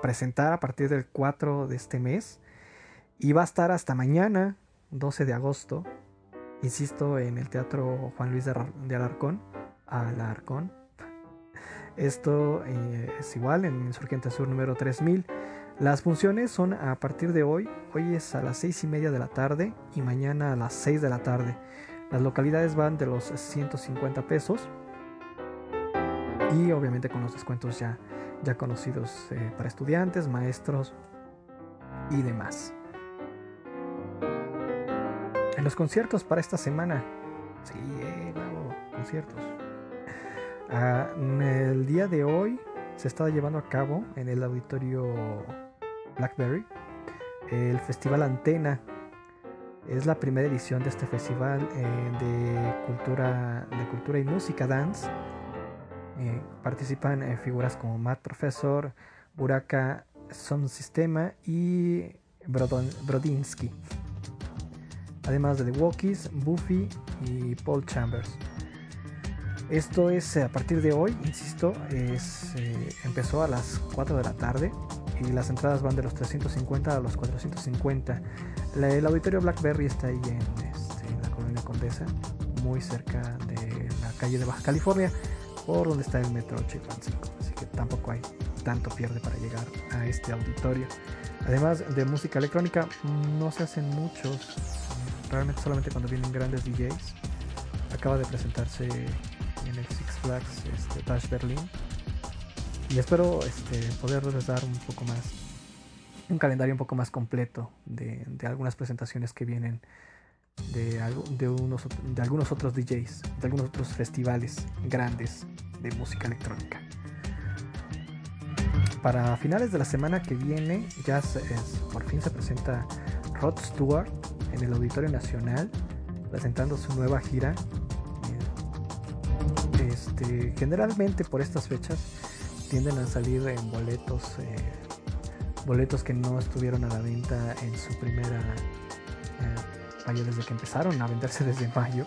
presentar a partir del 4 de este mes y va a estar hasta mañana, 12 de agosto, insisto, en el Teatro Juan Luis de Alarcón, Alarcón. Esto eh, es igual en Insurgente Sur número 3000. Las funciones son a partir de hoy, hoy es a las 6 y media de la tarde y mañana a las 6 de la tarde. Las localidades van de los 150 pesos y obviamente con los descuentos ya, ya conocidos eh, para estudiantes, maestros y demás. En los conciertos para esta semana. Sí, eh, bravo, conciertos. Ah, el día de hoy se está llevando a cabo en el auditorio Blackberry el Festival Antena. Es la primera edición de este festival eh, de, cultura, de cultura y música dance. Eh, participan eh, figuras como Matt Professor, Buraka Son Sistema y Brodon, Brodinsky además de The Walkies, Buffy y Paul Chambers. Esto es a partir de hoy, insisto, es, empezó a las 4 de la tarde y las entradas van de los 350 a los 450. La, el auditorio Blackberry está ahí en, este, en, la colonia Condesa, muy cerca de la calle de Baja California, por donde está el metro Chilpancingo. Así que tampoco hay tanto pierde para llegar a este auditorio. Además de música electrónica, no se hacen muchos realmente solamente cuando vienen grandes DJs. Acaba de presentarse en el Six Flags este, Dash Berlin. Y espero este, poderles dar un poco más, un calendario un poco más completo de, algunas presentaciones que vienen de, de, de algunos otros DJs, de algunos otros festivales grandes de música electrónica. Para finales de la semana que viene, ya es, por fin se presenta Rod Stewart en el Auditorio Nacional presentando su nueva gira. Este, generalmente por estas fechas tienden a salir en boletos, eh, boletos que no estuvieron a la venta en su primera eh, desde que empezaron a venderse desde mayo.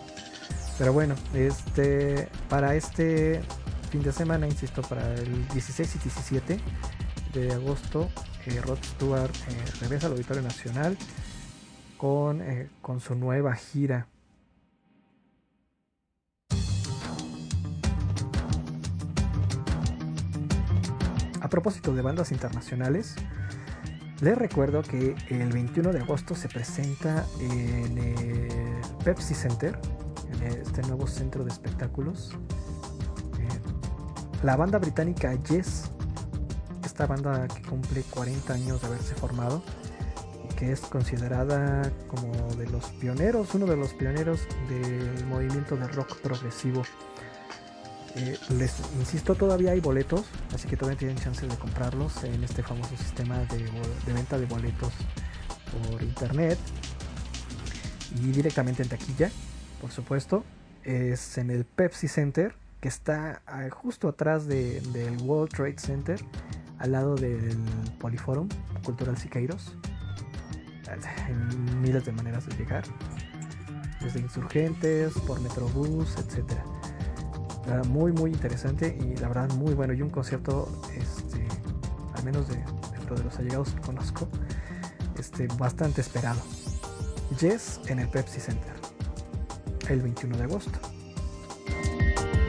Pero bueno, este, para este fin de semana, insisto, para el 16 y 17 de agosto, eh, Rod Stewart eh, regresa al Auditorio Nacional con, con su nueva gira. A propósito de bandas internacionales, les recuerdo que el 21 de agosto se presenta en el Pepsi Center, en este nuevo centro de espectáculos, eh, la banda británica Yes, esta banda que cumple 40 años de haberse formado, que es considerada como de los pioneros, uno de los pioneros del movimiento de rock progresivo. Eh, les insisto, todavía hay boletos, así que todavía tienen chance de comprarlos en este famoso sistema de, venta de boletos por internet y directamente en taquilla, por supuesto. Es en el Pepsi Center, que está ah, justo atrás de, del World Trade Center, al lado del Poliforum Cultural Siqueiros miles de maneras de llegar, desde insurgentes, por Metrobús, etcétera. Muy, muy interesante y la verdad muy bueno. Y un concierto, este, al menos de, dentro de los allegados conozco, este, bastante esperado. Yes en el Pepsi Center. el 21 de agosto.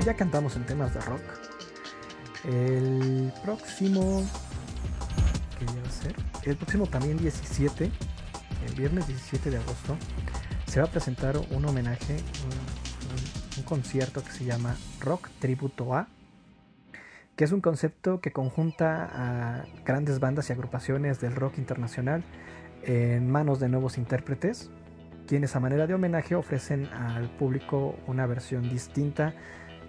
Ya cantamos en temas de rock. El próximo. ¿Qué a ser? El próximo también 17, el viernes 17 de agosto, se va a presentar un homenaje, un- concierto que se llama Rock Tributo A, que es un concepto que conjunta a grandes bandas y agrupaciones del rock internacional en manos de nuevos intérpretes, quienes a manera de homenaje ofrecen al público una versión distinta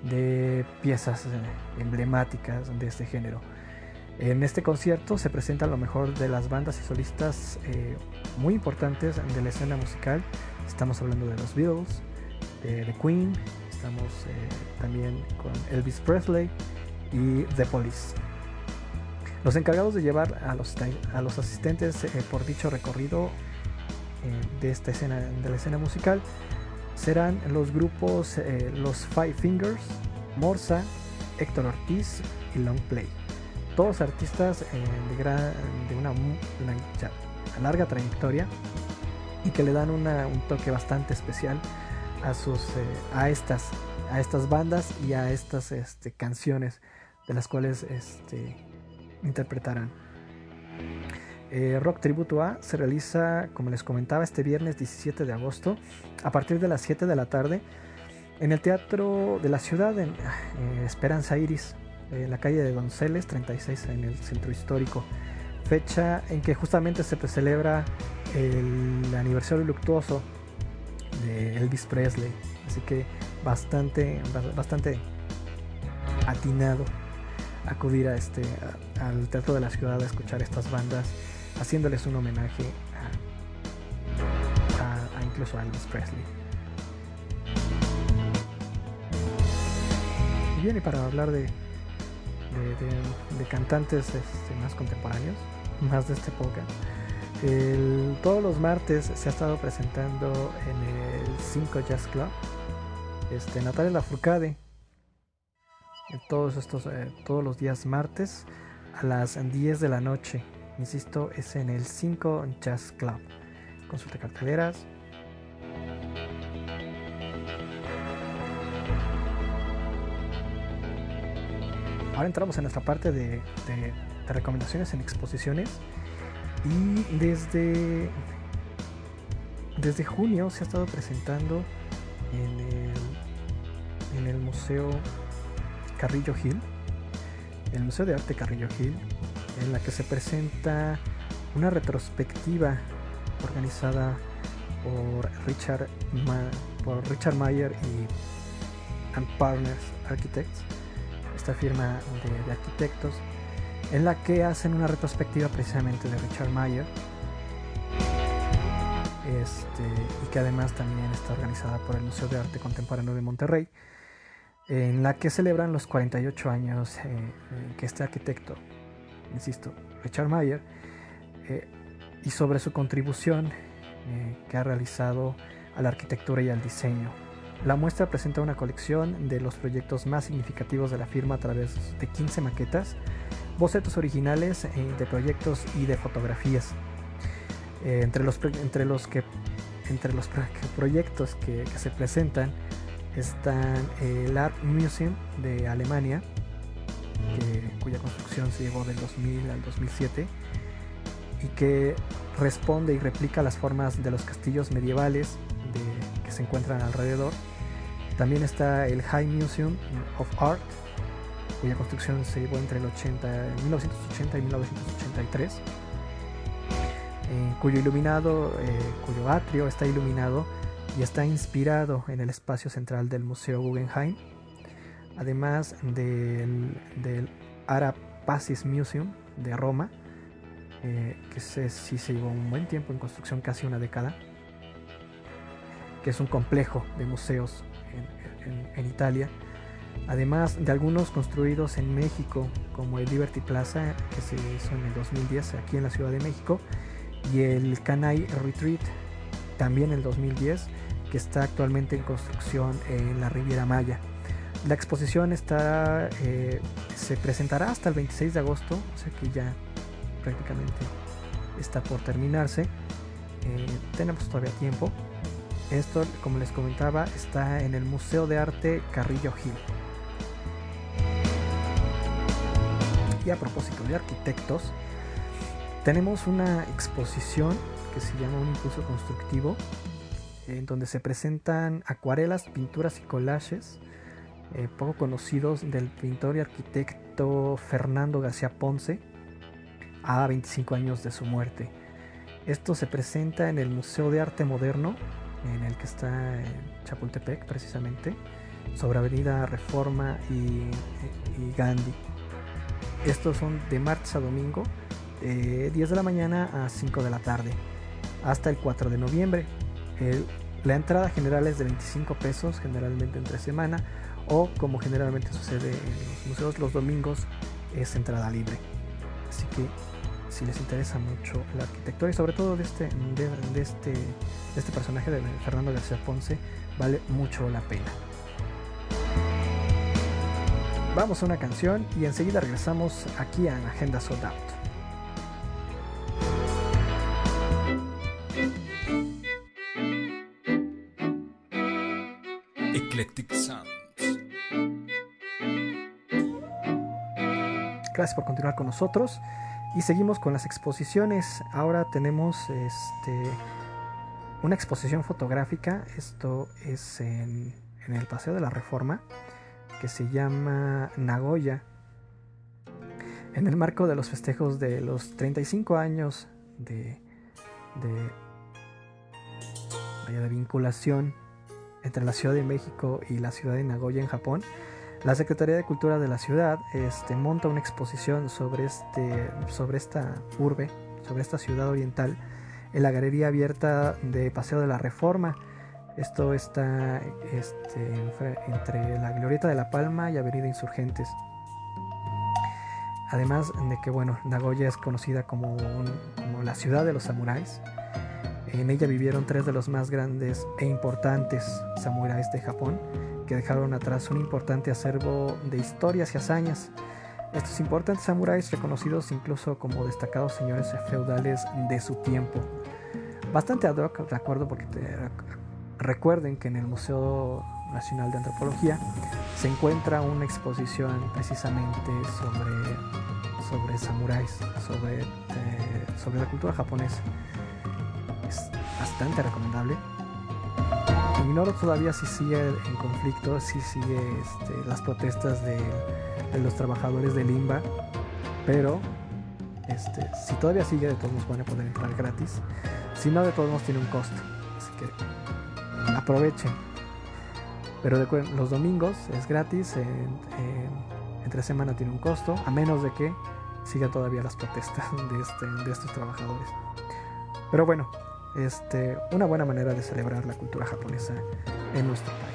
de piezas eh, emblemáticas de este género. En este concierto se presenta lo mejor de las bandas y solistas eh, muy importantes de la escena musical. Estamos hablando de los Beatles, The Queen, estamos eh, también con Elvis Presley y The Police. Los encargados de llevar a los, a los asistentes eh, por dicho recorrido eh, de esta escena, de la escena musical, serán los grupos eh, Los Five Fingers, Morsa, Héctor Ortiz y Long Play. Todos artistas eh, de, una, una larga trayectoria y que le dan un toque bastante especial eh, a, estas, a estas bandas y a estas este, canciones de las cuales este, interpretarán. Eh, Rock Tributo A se realiza, como les comentaba, este viernes 17 de agosto a partir de las 7 de la tarde en el Teatro de la Ciudad, en eh, Esperanza Iris, en la calle de Donceles 36 en el centro histórico. Fecha en que justamente se celebra el aniversario luctuoso de Elvis Presley. Así que bastante, ba- bastante atinado acudir a este, al Teatro de la Ciudad a escuchar estas bandas, haciéndoles un homenaje a, incluso a Elvis Presley. Y bien, y para hablar de, de, cantantes este, más contemporáneos, más de esta época, todos los martes se ha estado presentando en el 5 Jazz Club este, Natalia Lafourcade. Todos estos eh, todos los días martes a las 10 de la noche. Insisto es en el 5 Jazz Club. Consulta carteleras. Ahora entramos en nuestra parte de recomendaciones en exposiciones y desde desde junio se ha estado presentando en el, en el Museo Carrillo Hill, el Museo de Arte Carrillo Hill, en la que se presenta una retrospectiva organizada por Richard, por Richard Mayer y and Partners Architects, esta firma de arquitectos, en la que hacen una retrospectiva precisamente de Richard Mayer este, y que además también está organizada por el Museo de Arte Contemporáneo de Monterrey, en la que celebran los 48 años eh, eh, que este arquitecto, insisto, Richard Mayer, eh, y sobre su contribución eh, que ha realizado a la arquitectura y al diseño. La muestra presenta una colección de los proyectos más significativos de la firma a través de 15 maquetas, bocetos originales eh, de proyectos y de fotografías. Eh, entre, los, entre los que entre los pro- (laughs) proyectos que, se presentan están el Art Museum de Alemania, cuya construcción se llevó del 2000 al 2007 y que responde y replica las formas de los castillos medievales que se encuentran alrededor. También está el High Museum of Art, cuya construcción se llevó entre el 80, 1980 y 1983 eh, cuyo iluminado, eh, cuyo atrio está iluminado y está inspirado en el espacio central del Museo Guggenheim, además del, del Ara Pacis Museum de Roma, eh, que se, sí se llevó un buen tiempo en construcción, casi una década, que es un complejo de museos en, en- en Italia, además de algunos construidos en México, como el Liberty Plaza, que se hizo en el 2010 aquí en la Ciudad de México, y el Canay Retreat, también en el 2010, que está actualmente en construcción en la Riviera Maya. La exposición está, eh, se presentará hasta el 26 de agosto, o sea que ya prácticamente está por terminarse. Eh, tenemos todavía tiempo. Esto, como les comentaba, está en el Museo de Arte Carrillo Gil. Y a propósito de arquitectos, tenemos una exposición que se llama Un Impulso Constructivo, en donde se presentan acuarelas, pinturas y collages eh, poco conocidos del pintor y arquitecto Fernando García Ponce a 25 años de su muerte. Esto se presenta en el Museo de Arte Moderno, en el que está Chapultepec precisamente, sobre Avenida Reforma y Gandhi. Estos son de martes a domingo, de 10 de la mañana a 5 de la tarde, hasta el 4 de noviembre. La entrada general es de 25 pesos, generalmente entre semana, o como generalmente sucede en los museos los domingos, es entrada libre. Así que si les interesa mucho la arquitectura y sobre todo de este, de, de este, de este personaje de Fernando García Ponce, vale mucho la pena. Vamos a una canción y enseguida regresamos aquí a Agenda Sold Out. Eclectic Sounds. Gracias por continuar con nosotros y seguimos con las exposiciones. Ahora tenemos este, una exposición fotográfica. Esto es en, en el Paseo de la Reforma que se llama Nagoya. En el marco de los festejos de los 35 años de, de, de vinculación entre la Ciudad de México y la ciudad de Nagoya en Japón, la Secretaría de Cultura de la ciudad este, monta una exposición sobre, este, sobre esta urbe, sobre esta ciudad oriental, en la galería abierta de Paseo de la Reforma. Esto está este, entre la Glorieta de la Palma y Avenida Insurgentes. Además de que, bueno, Nagoya es conocida como, un, la ciudad de los samuráis. En ella vivieron tres de los más grandes e importantes samuráis de Japón, que dejaron atrás un importante acervo de historias y hazañas. Estos importantes samuráis reconocidos incluso como destacados señores feudales de su tiempo. Bastante ad hoc, de acuerdo, porque te, recuerden que en el Museo Nacional de Antropología se encuentra una exposición precisamente sobre, sobre samuráis, sobre, eh, sobre la cultura japonesa. Es bastante recomendable. Ignoro todavía si sigue en conflicto, si sigue este, las protestas de, de, los trabajadores de Limba, pero este, si todavía sigue, de todos modos van a poder entrar gratis. Si no, de todos modos tiene un costo. Así que aprovechen. Pero los domingos es gratis, en, en, entre semana tiene un costo, a menos de que sigan todavía las protestas de, este, de estos trabajadores. Pero bueno, este, una buena manera de celebrar la cultura japonesa en nuestro país.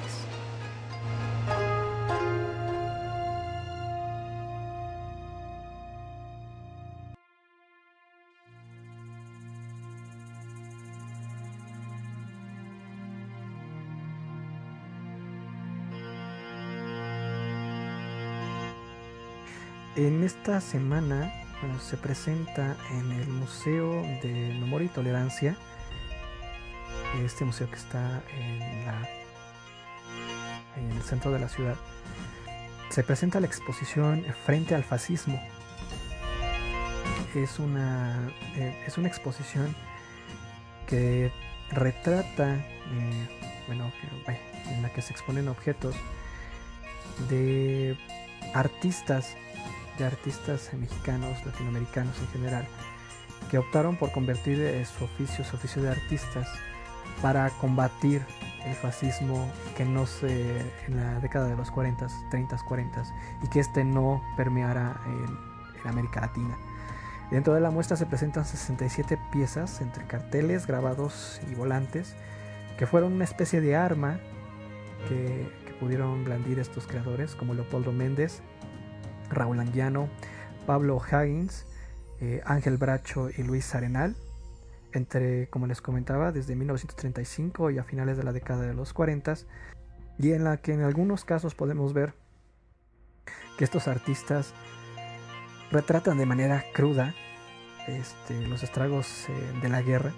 En esta semana bueno, se presenta en el Museo de Memoria y Tolerancia este museo que está en, la, en, el centro de la ciudad, se presenta la exposición Frente al Fascismo. Es una, eh, es una exposición que retrata, eh, bueno, en la que se exponen objetos de artistas, de artistas mexicanos, latinoamericanos en general, que optaron por convertir eh, su oficio, su oficio de artistas, para combatir el fascismo que no se en la década de los 40, 30, 40 y que este no permeara en, en, América Latina. Dentro de la muestra se presentan 67 piezas entre carteles, grabados y volantes que fueron una especie de arma que, que pudieron blandir estos creadores como Leopoldo Méndez, Raúl Anguiano, Pablo Higgins, eh, Ángel Bracho y Luis Arenal. Entre, como les comentaba, desde 1935 y a finales de la década de los 40, y en la que en algunos casos podemos ver que estos artistas retratan de manera cruda este, los estragos eh, de la guerra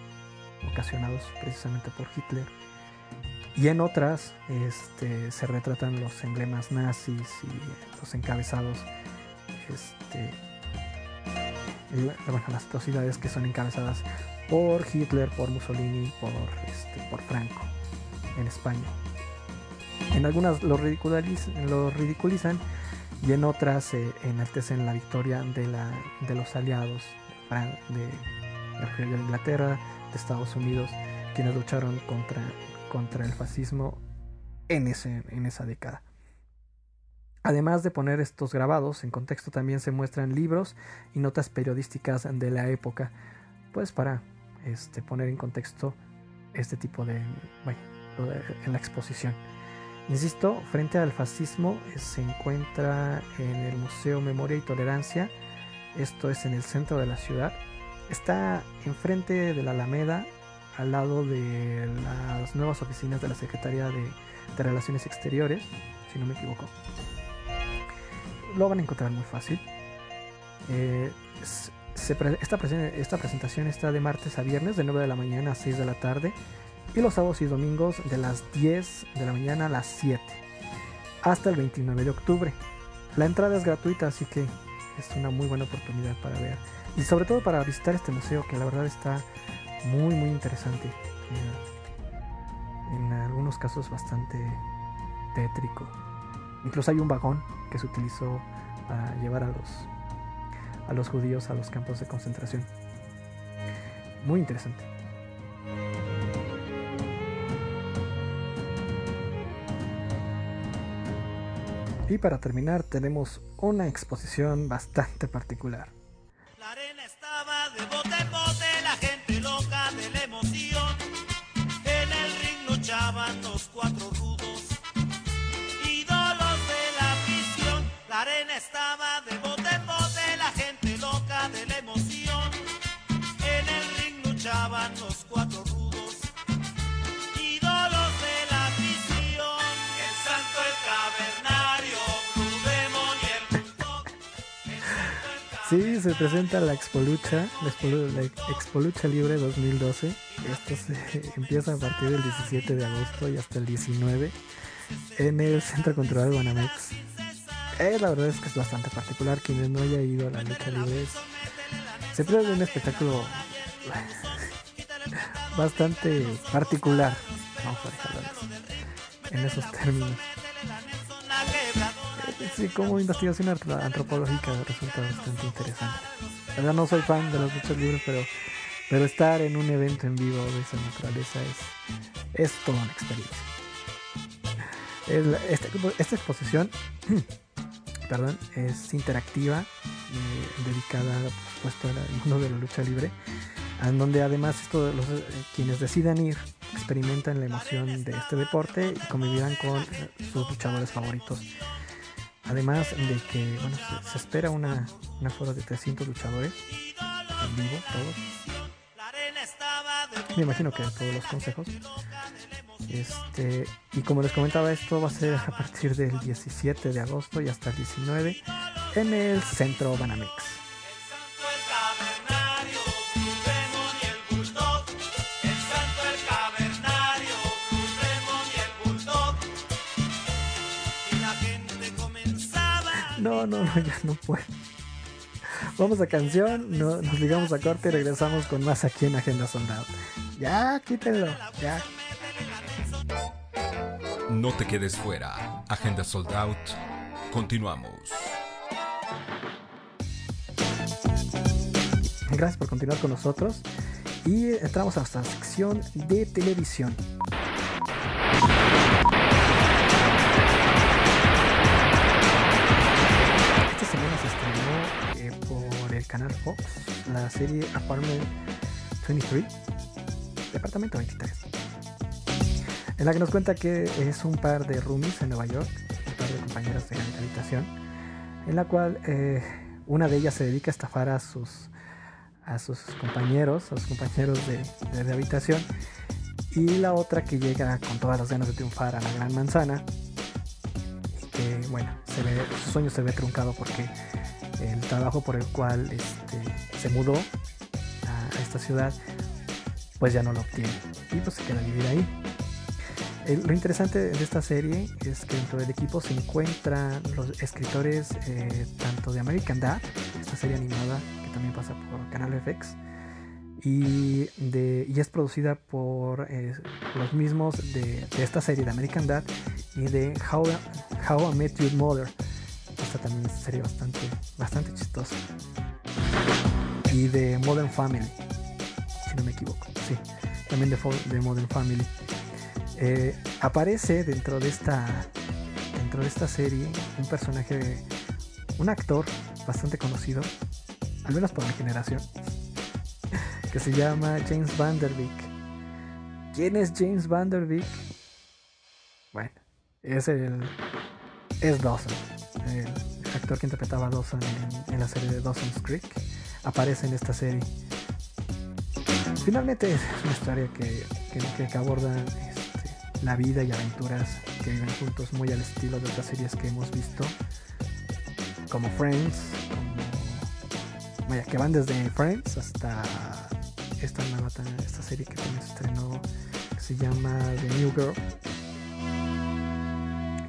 ocasionados precisamente por Hitler Y en otras este, se retratan los emblemas nazis y los encabezados, este, bueno, las atrocidades que son encabezadas por Hitler, por Mussolini, por, este, por Franco en España. En algunas lo, lo ridiculizan y en otras se enaltecen la victoria de, la, de los aliados de, Inglaterra, de Estados Unidos, quienes lucharon contra, contra el fascismo en, ese, en esa década. Además de poner estos grabados en contexto, también se muestran libros y notas periodísticas de la época, pues para este, poner en contexto este tipo de, bueno, en la exposición. Insisto, frente al fascismo eh, se encuentra en el Museo Memoria y Tolerancia, esto es en el centro de la ciudad. Está enfrente de la Alameda, al lado de las nuevas oficinas de la Secretaría de, Relaciones Exteriores, si no me equivoco. Lo van a encontrar muy fácil. Eh, esta, esta presentación está de martes a viernes, de 9 de la mañana a 6 de la tarde y los sábados y domingos de las 10 de la mañana a las 7 hasta el 29 de octubre. La entrada es gratuita, así que es una muy buena oportunidad para ver y sobre todo para visitar este museo que la verdad está muy muy interesante. En, algunos casos bastante tétrico. Incluso hay un vagón que se utilizó para llevar a los a los judíos a los campos de concentración. Muy interesante. Y para terminar tenemos una exposición bastante particular. La arena estaba de bote bote, Sí, se presenta la Expolucha, la, Expolucha Libre 2012. Esto se (laughs) empieza a partir del 17 de agosto y hasta el 19 en el Centro Cultural Guanamex. Eh, la verdad es que es bastante particular. Quienes no haya ido a la lucha libre se pierde un espectáculo (laughs) bastante particular. Vamos a dejarlo en esos términos. Sí, como investigación antropológica resulta bastante interesante. La no soy fan de los luchas libres, pero, pero estar en un evento en vivo de esa naturaleza es, es toda una experiencia. Este, esta, exposición (clears throat) perdón, es interactiva, eh, dedicada por supuesto al mundo de la lucha libre, en donde además esto, los, eh, quienes decidan ir experimentan la emoción de este deporte y convivirán con eh, sus luchadores favoritos Además de que bueno, se, espera una, una foro de 300 luchadores en vivo, todos. Me imagino que todos los consejos. Este, y como les comentaba, esto va a ser a partir del 17 de agosto y hasta el 19 en el centro Banamex. No, no, no, ya no puedo. Vamos a canción, no, nos ligamos a corte y regresamos con más aquí en Agenda Soldado. Ya, quítenlo, ya. No te quedes fuera. Agenda Sold Out. Continuamos. Gracias por continuar con nosotros. Y entramos a nuestra sección de televisión. Canal Fox la serie Apartment 23, Departamento 23, en la que nos cuenta que es un par de roomies en Nueva York, un par de compañeras de habitación, en la cual eh, una de ellas se dedica a estafar a sus a sus compañeros, a sus compañeros de, de, habitación, y la otra que llega con todas las ganas de triunfar a la gran manzana, que bueno, su sueño se ve truncado porque el trabajo por el cual este, se mudó a esta ciudad, pues ya no lo obtiene y pues se queda a vivir ahí. lo interesante de esta serie es que dentro del equipo se encuentran los escritores eh, tanto de American Dad, esta serie animada que también pasa por Canal FX, y, de, y es producida por eh, los mismos de, de, esta serie de American Dad y de How, How I Met Your Mother. Esta también es una serie bastante, bastante chistosa. Y de Modern Family, si no me equivoco, sí, también de, de Modern Family. Eh, aparece dentro de esta dentro de esta serie un personaje un actor bastante conocido al menos por mi generación (laughs) que se llama James Vanderbeek ¿quién es James Vanderbeek? bueno es el es Dawson el actor que interpretaba Dawson en, la serie de Dawson's Creek aparece en esta serie finalmente es una historia que, que, aborda la vida y aventuras que viven juntos, muy al estilo de otras series que hemos visto, como Friends, como, vaya, que van desde Friends hasta esta nueva esta serie que también se estrenó, que se llama The New Girl.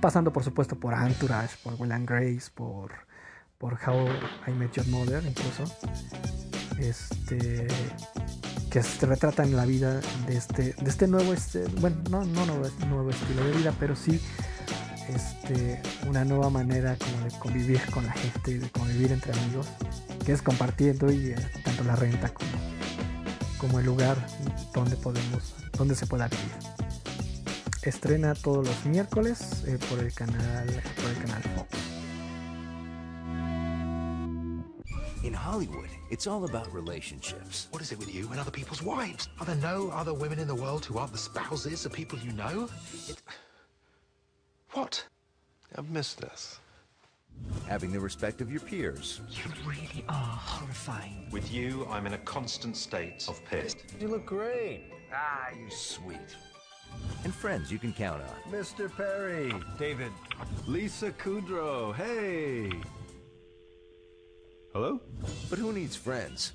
Pasando por supuesto por Entourage, por Will and Grace, por, por How I Met Your Mother, incluso. Este que se retrata en la vida de este, de este nuevo, este, bueno, no, no nuevo, nuevo estilo de vida, pero sí este, una nueva manera como de convivir con la gente y de convivir entre amigos, que es compartiendo y eh, tanto la renta como, como el lugar donde podemos, donde se pueda vivir. Estrena todos los miércoles eh, por el canal, por el canal Fox. In Hollywood, it's all about relationships. What is it with you and other people's wives? Are there no other women in the world who aren't the spouses of people you know? It... What? I've missed this. Having the respect of your peers. You really are horrifying. With you, I'm in a constant state of pissed. You look great. Ah, you sweet. And friends you can count on. Mr. Perry. David. Lisa Kudrow. Hey. Hello? But who needs friends?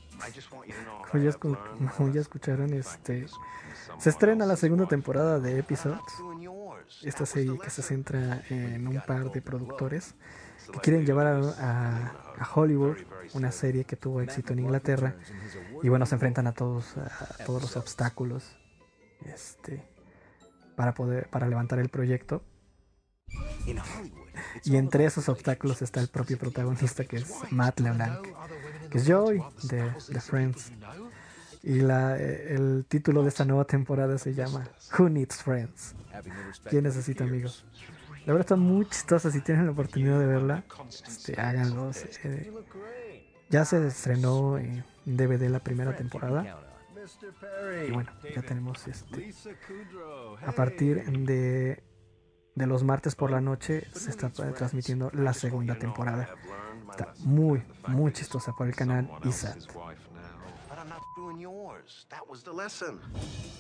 Como ya, como (laughs) ya escucharon, este se estrena la segunda temporada de Episodes. Esta serie que se centra en un par de productores que quieren llevar a, a, a, Hollywood una serie que tuvo éxito en Inglaterra y bueno se enfrentan a todos a todos los obstáculos este para poder para levantar el proyecto y entre esos obstáculos está el propio protagonista que es Matt LeBlanc, que es Joey de, de Friends. Y la, el título de esta nueva temporada se llama Who Needs Friends? ¿Quién necesita amigos? La verdad está muy chistosa, si tienen la oportunidad de verla, este, háganlo. Eh, ya se estrenó en DVD la primera temporada. Y bueno, ya tenemos este. A partir de de los martes por la noche se está transmitiendo la segunda temporada. Está muy, muy chistosa por el canal ISAT.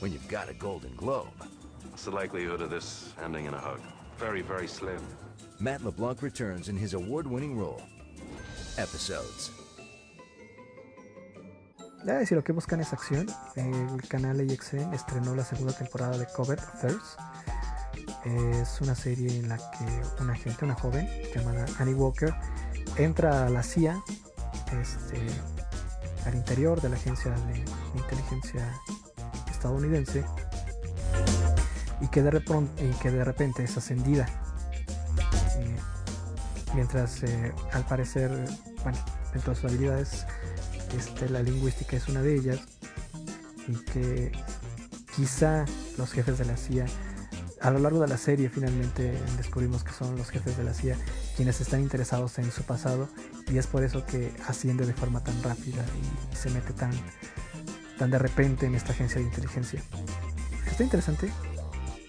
When you've got a golden globe. What's the likelihood of this ending in a hug? Very, very slim. Matt LeBlanc returns in his award-winning role. Episodes. Ya, si lo que buscan es acción, el canal AXN estrenó la segunda temporada de Cover Thirst es una serie en la que una gente, una joven llamada Annie Walker, entra a la CIA, este, al interior de la agencia de inteligencia estadounidense, y que de, repente, y que de repente es ascendida. Eh, mientras eh, al parecer, bueno, dentro de sus habilidades, este, la lingüística es una de ellas, y que quizá los jefes de la CIA a lo largo de la serie finalmente descubrimos que son los jefes de la CIA quienes están interesados en su pasado y es por eso que asciende de forma tan rápida y se mete tan, tan de repente en esta agencia de inteligencia. Está interesante,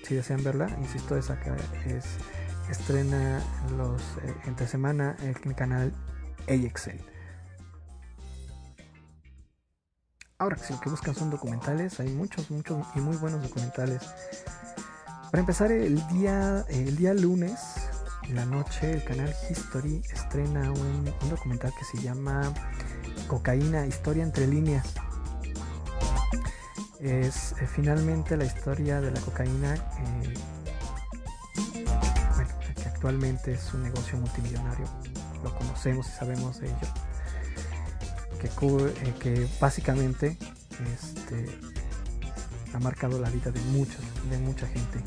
si desean verla, insisto, es acá, es, estrena los eh, entre semana en el canal AXN. Ahora, si lo que buscan son documentales, hay muchos, muchos y muy buenos documentales para empezar, el día, el día lunes, en la noche, el canal History estrena un, documental que se llama Cocaína, Historia entre líneas. Es eh, finalmente la historia de la cocaína eh, actualmente es un negocio multimillonario. Lo conocemos y sabemos de ello. Que, eh, que básicamente este, ha marcado la vida de muchos, de mucha gente.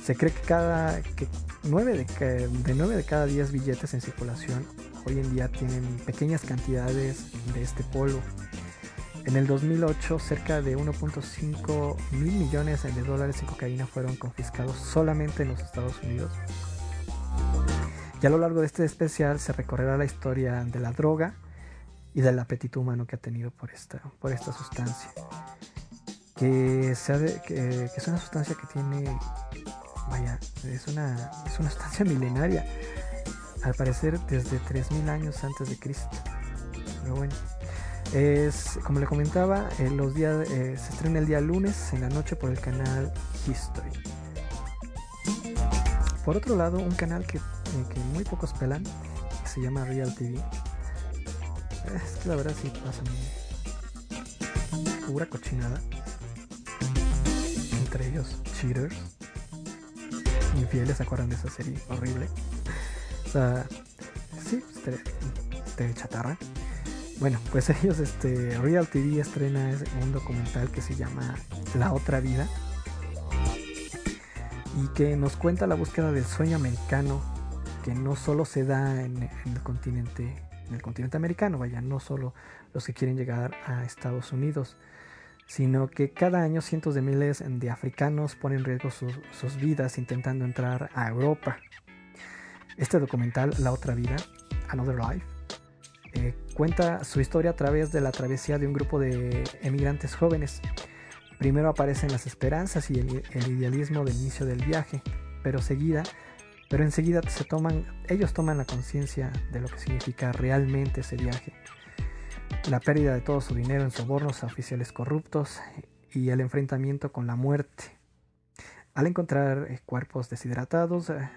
Se cree que cada que 9 de, de 9 de cada 10 billetes en circulación hoy en día tienen pequeñas cantidades de este polvo. En el 2008, cerca de 1.5 mil millones de dólares en cocaína fueron confiscados solamente en los Estados Unidos. Y a lo largo de este especial se recorrerá la historia de la droga y del apetito humano que ha tenido por esta, por esta sustancia. Que, que, es una sustancia que tiene, vaya, es una, es una sustancia milenaria, al parecer desde 3.000 años antes de Cristo. Pero bueno. Es, como le comentaba, eh, los días, eh, se estrena el día lunes en la noche por el canal History. Por otro lado, un canal que, eh, que muy pocos pelan, que se llama Real TV. Es que la verdad sí pasa pura cochinada. Entre ellos, Cheaters. Infieles, ¿se acuerdan de esa serie horrible? O sea, sí, te chatarra. Bueno, pues ellos, este, Real TV estrena un documental que se llama La otra vida y que nos cuenta la búsqueda del sueño americano que no solo se da en, el continente en el continente americano, vaya, no solo los que quieren llegar a Estados Unidos, sino que cada año cientos de miles de africanos ponen en riesgo sus, vidas intentando entrar a Europa. Este documental, La otra vida, Another Life, eh, cuenta su historia a través de la travesía de un grupo de emigrantes jóvenes. Primero aparecen las esperanzas y el, idealismo del inicio del viaje, pero seguida, pero enseguida se toman, ellos toman la conciencia de lo que significa realmente ese viaje. La pérdida de todo su dinero en sobornos a oficiales corruptos y el enfrentamiento con la muerte. Al encontrar eh, cuerpos deshidratados, eh,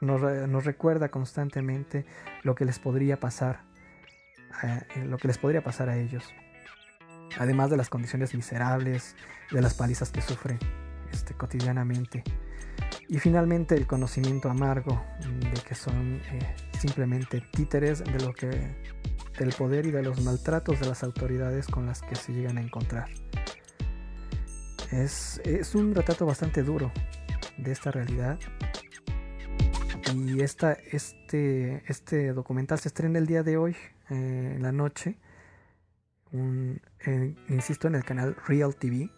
nos recuerda constantemente lo que les podría pasar lo que les podría pasar a ellos. Además de las condiciones miserables, de las palizas que sufren este, cotidianamente. Y finalmente el conocimiento amargo de que son eh, simplemente títeres de lo que del poder y de los maltratos de las autoridades con las que se llegan a encontrar. Es, es un retrato bastante duro de esta realidad. Y esta, este, este documental se estrena el día de hoy, eh, en la noche. insisto, en el canal Real TV.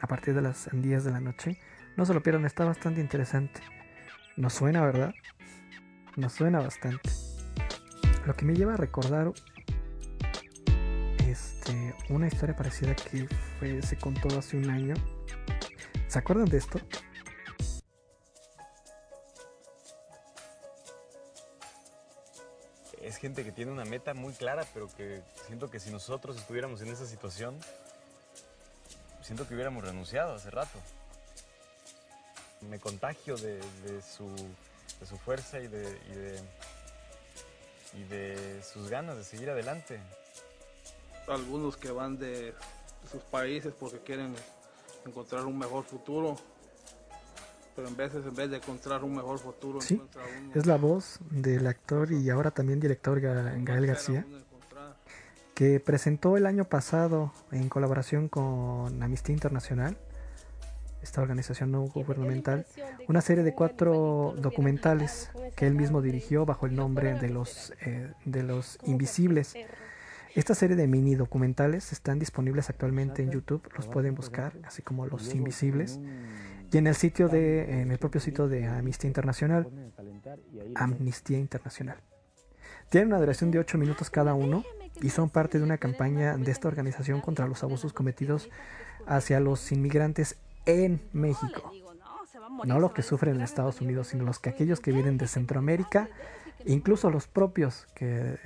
A partir de las 10 de la noche. No se lo pierdan, está bastante interesante. Nos suena, ¿verdad? Nos suena bastante. Lo que me lleva a recordar este, una historia parecida que se contó hace un año. ¿Se acuerdan de esto? es gente que tiene una meta muy clara, pero que siento que si nosotros estuviéramos en esa situación, siento que hubiéramos renunciado hace rato. Me contagio de, su, fuerza y de, y de, sus ganas de seguir adelante. Algunos que van de sus países porque quieren encontrar un mejor futuro, pero en veces en vez de encontrar un mejor futuro sí, es la voz del actor y ahora también director Gael García que presentó el año pasado en colaboración con Amnistía Internacional esta organización no gubernamental una serie de cuatro documentales que él mismo dirigió bajo el nombre de los eh, de los invisibles esta serie de mini documentales están disponibles actualmente en YouTube, los pueden buscar, así como Los Invisibles. Y en el sitio de, en el propio sitio de Amnistía Internacional, Amnistía Internacional. Tienen una duración de 8 minutos cada uno y son parte de una campaña de esta organización contra los abusos cometidos hacia los inmigrantes en México. No los que sufren en Estados Unidos, sino los que aquellos que vienen de Centroamérica, incluso los propios que,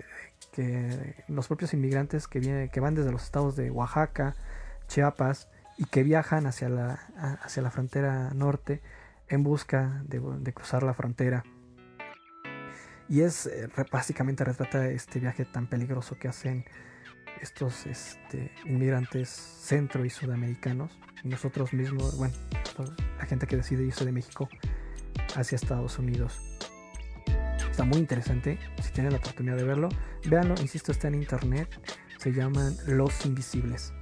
que los propios inmigrantes que vienen, que van desde los estados de Oaxaca, Chiapas, y que viajan hacia la, hacia la frontera norte en busca de, cruzar la frontera. Y es eh, básicamente retrata este viaje tan peligroso que hacen estos este, inmigrantes centro y sudamericanos y nosotros mismos, bueno, la gente que decide irse de México hacia Estados Unidos. Está muy interesante, si tienen la oportunidad de verlo, véanlo, insisto, está en internet, se llaman Los Invisibles,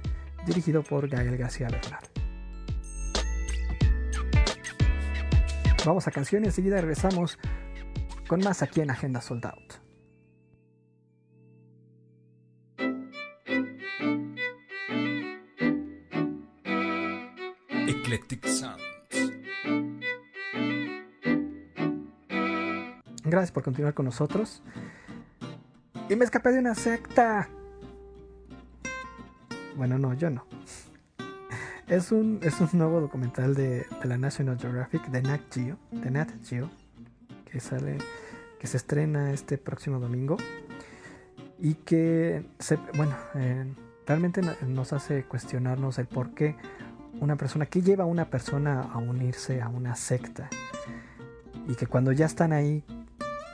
dirigido por Gael García Bernal. Vamos a canción y enseguida regresamos con más aquí en Agenda Sold Out. Eclectic Sounds. Gracias por continuar con nosotros. Y me escapé de una secta. Bueno, no, yo no. Es un, es un nuevo documental de, la National Geographic, de Nat Geo, de Nat Geo, que sale, que se estrena este próximo domingo y que, bueno, eh, realmente nos hace cuestionarnos el por qué una persona, que lleva a una persona a unirse a una secta y que cuando ya están ahí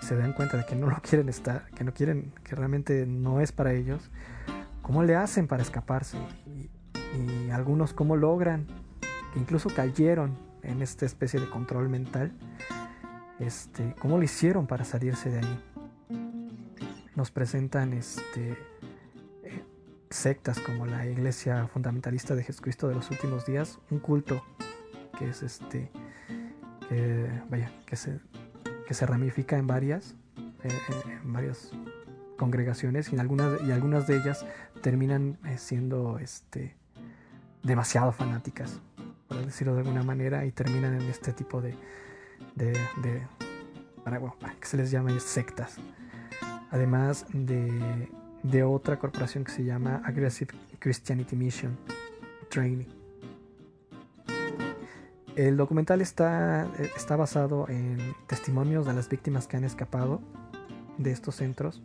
se dan cuenta de que no lo quieren estar, que no quieren, que realmente no es para ellos, ¿cómo le hacen para escaparse? Y, y algunos cómo logran, que incluso cayeron en esta especie de control mental, este, cómo lo hicieron para salirse de ahí. Nos presentan este, sectas como la Iglesia Fundamentalista de Jesucristo de los últimos días, un culto que es este, que, vaya, que se, que se ramifica en varias, eh, en varias congregaciones y, algunas, y algunas de ellas terminan eh, siendo este, demasiado fanáticas, por decirlo de alguna manera, y terminan en este tipo de, de, de bueno, que se les llame sectas. Además de, de otra corporación que se llama Aggressive Christianity Mission Training. El documental está, está basado en testimonios de las víctimas que han escapado de estos centros.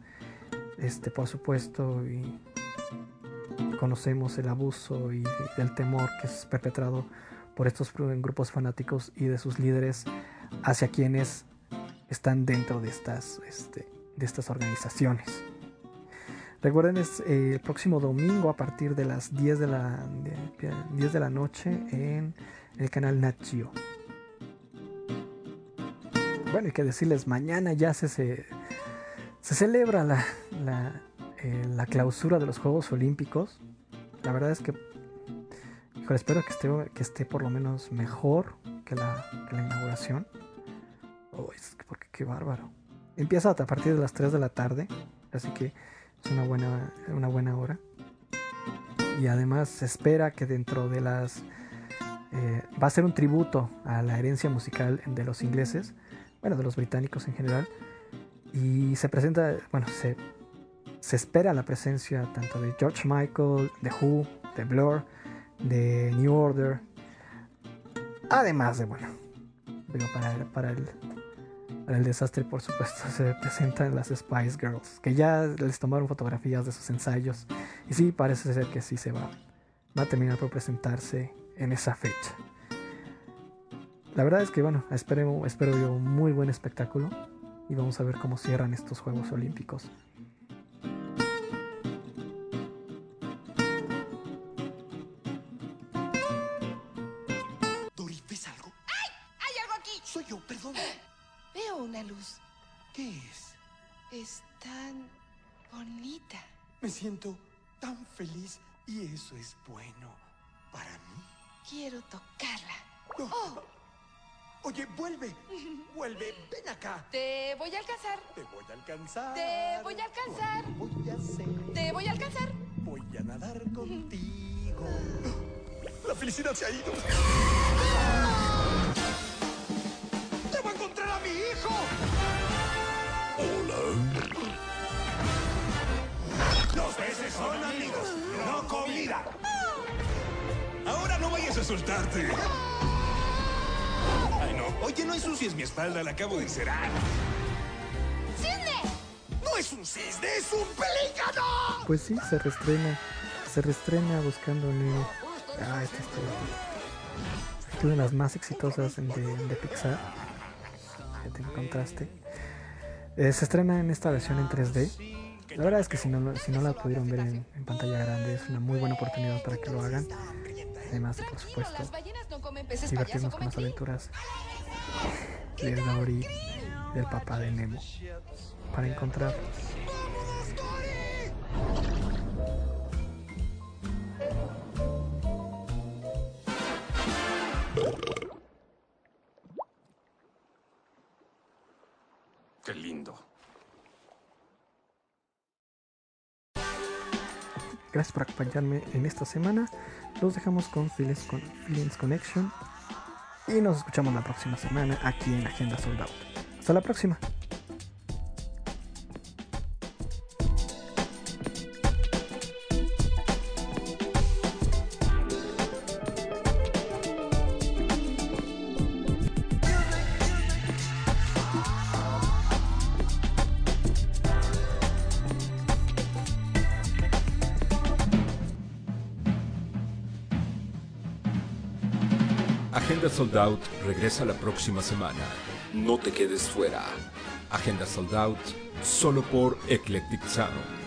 Este, por supuesto, conocemos el abuso y el temor que es perpetrado por estos grupos fanáticos y de sus líderes hacia quienes están dentro de estas, este, de estas organizaciones. Recuerden, es eh, el próximo domingo a partir de las 10 de la, de, 10 de la noche en el canal Nachio. Bueno, hay que decirles, mañana ya se, se, celebra la, la, eh, la, clausura de los Juegos Olímpicos. La verdad es que, híjole, espero que esté, que esté por lo menos mejor que la, inauguración. Oh, es que porque qué bárbaro. Empieza a partir de las 3 de la tarde, así que es una buena, una buena hora. Y además se espera que dentro de las... Eh, va a ser un tributo a la herencia musical de los ingleses, bueno, de los británicos en general. Y se presenta, bueno, se, se espera la presencia tanto de George Michael, de Who, de Blur, de New Order. Además de, bueno, digo, para, para el, el desastre, por supuesto, (laughs) se presentan las Spice Girls, que ya les tomaron fotografías de sus ensayos. Y sí, parece ser que sí se va, va a terminar por presentarse en esa fecha. La verdad es que, bueno, espero, espero yo un muy buen espectáculo y vamos a ver cómo cierran estos Juegos Olímpicos. Una luz. ¿Qué es? Es tan bonita. Me siento tan feliz y eso es bueno para mí. Quiero tocarla. Oh. Oye, vuelve, (laughs) vuelve, ven acá. Te voy a alcanzar. Te voy a alcanzar. Te voy a alcanzar. Voy a hacer. Te voy a alcanzar. Voy a nadar (laughs) contigo. La felicidad se ha ido. (laughs) mi hijo! Hola. Los peces son amigos, no comida. Ahora no vayas a soltarte. Ay, no. Oye, no ensucies mi espalda, la acabo de encerar. ¡Cisne! ¡No es un cisne, es un pelícano! Pues sí, se reestrena. Se reestrena buscando Nemo. Ah, esta historia. Es una de las más exitosas de, de Pixar. Ya te encontraste. Eh, se estrena en esta versión en 3D. La verdad es que si no, si no la pudieron ver en, pantalla grande, es una muy buena oportunidad para que lo hagan. Además de, por supuesto, divertirnos con las aventuras de Dory, del papá de Nemo, para encontrarlos. Gracias por acompañarme en esta semana. Los dejamos con Feelings, con Connection. Y nos escuchamos la próxima semana aquí en Agenda Sold Out. Hasta la próxima. Regresa la próxima semana. No te quedes fuera. Agenda Sold Out solo por Eclectic Sound.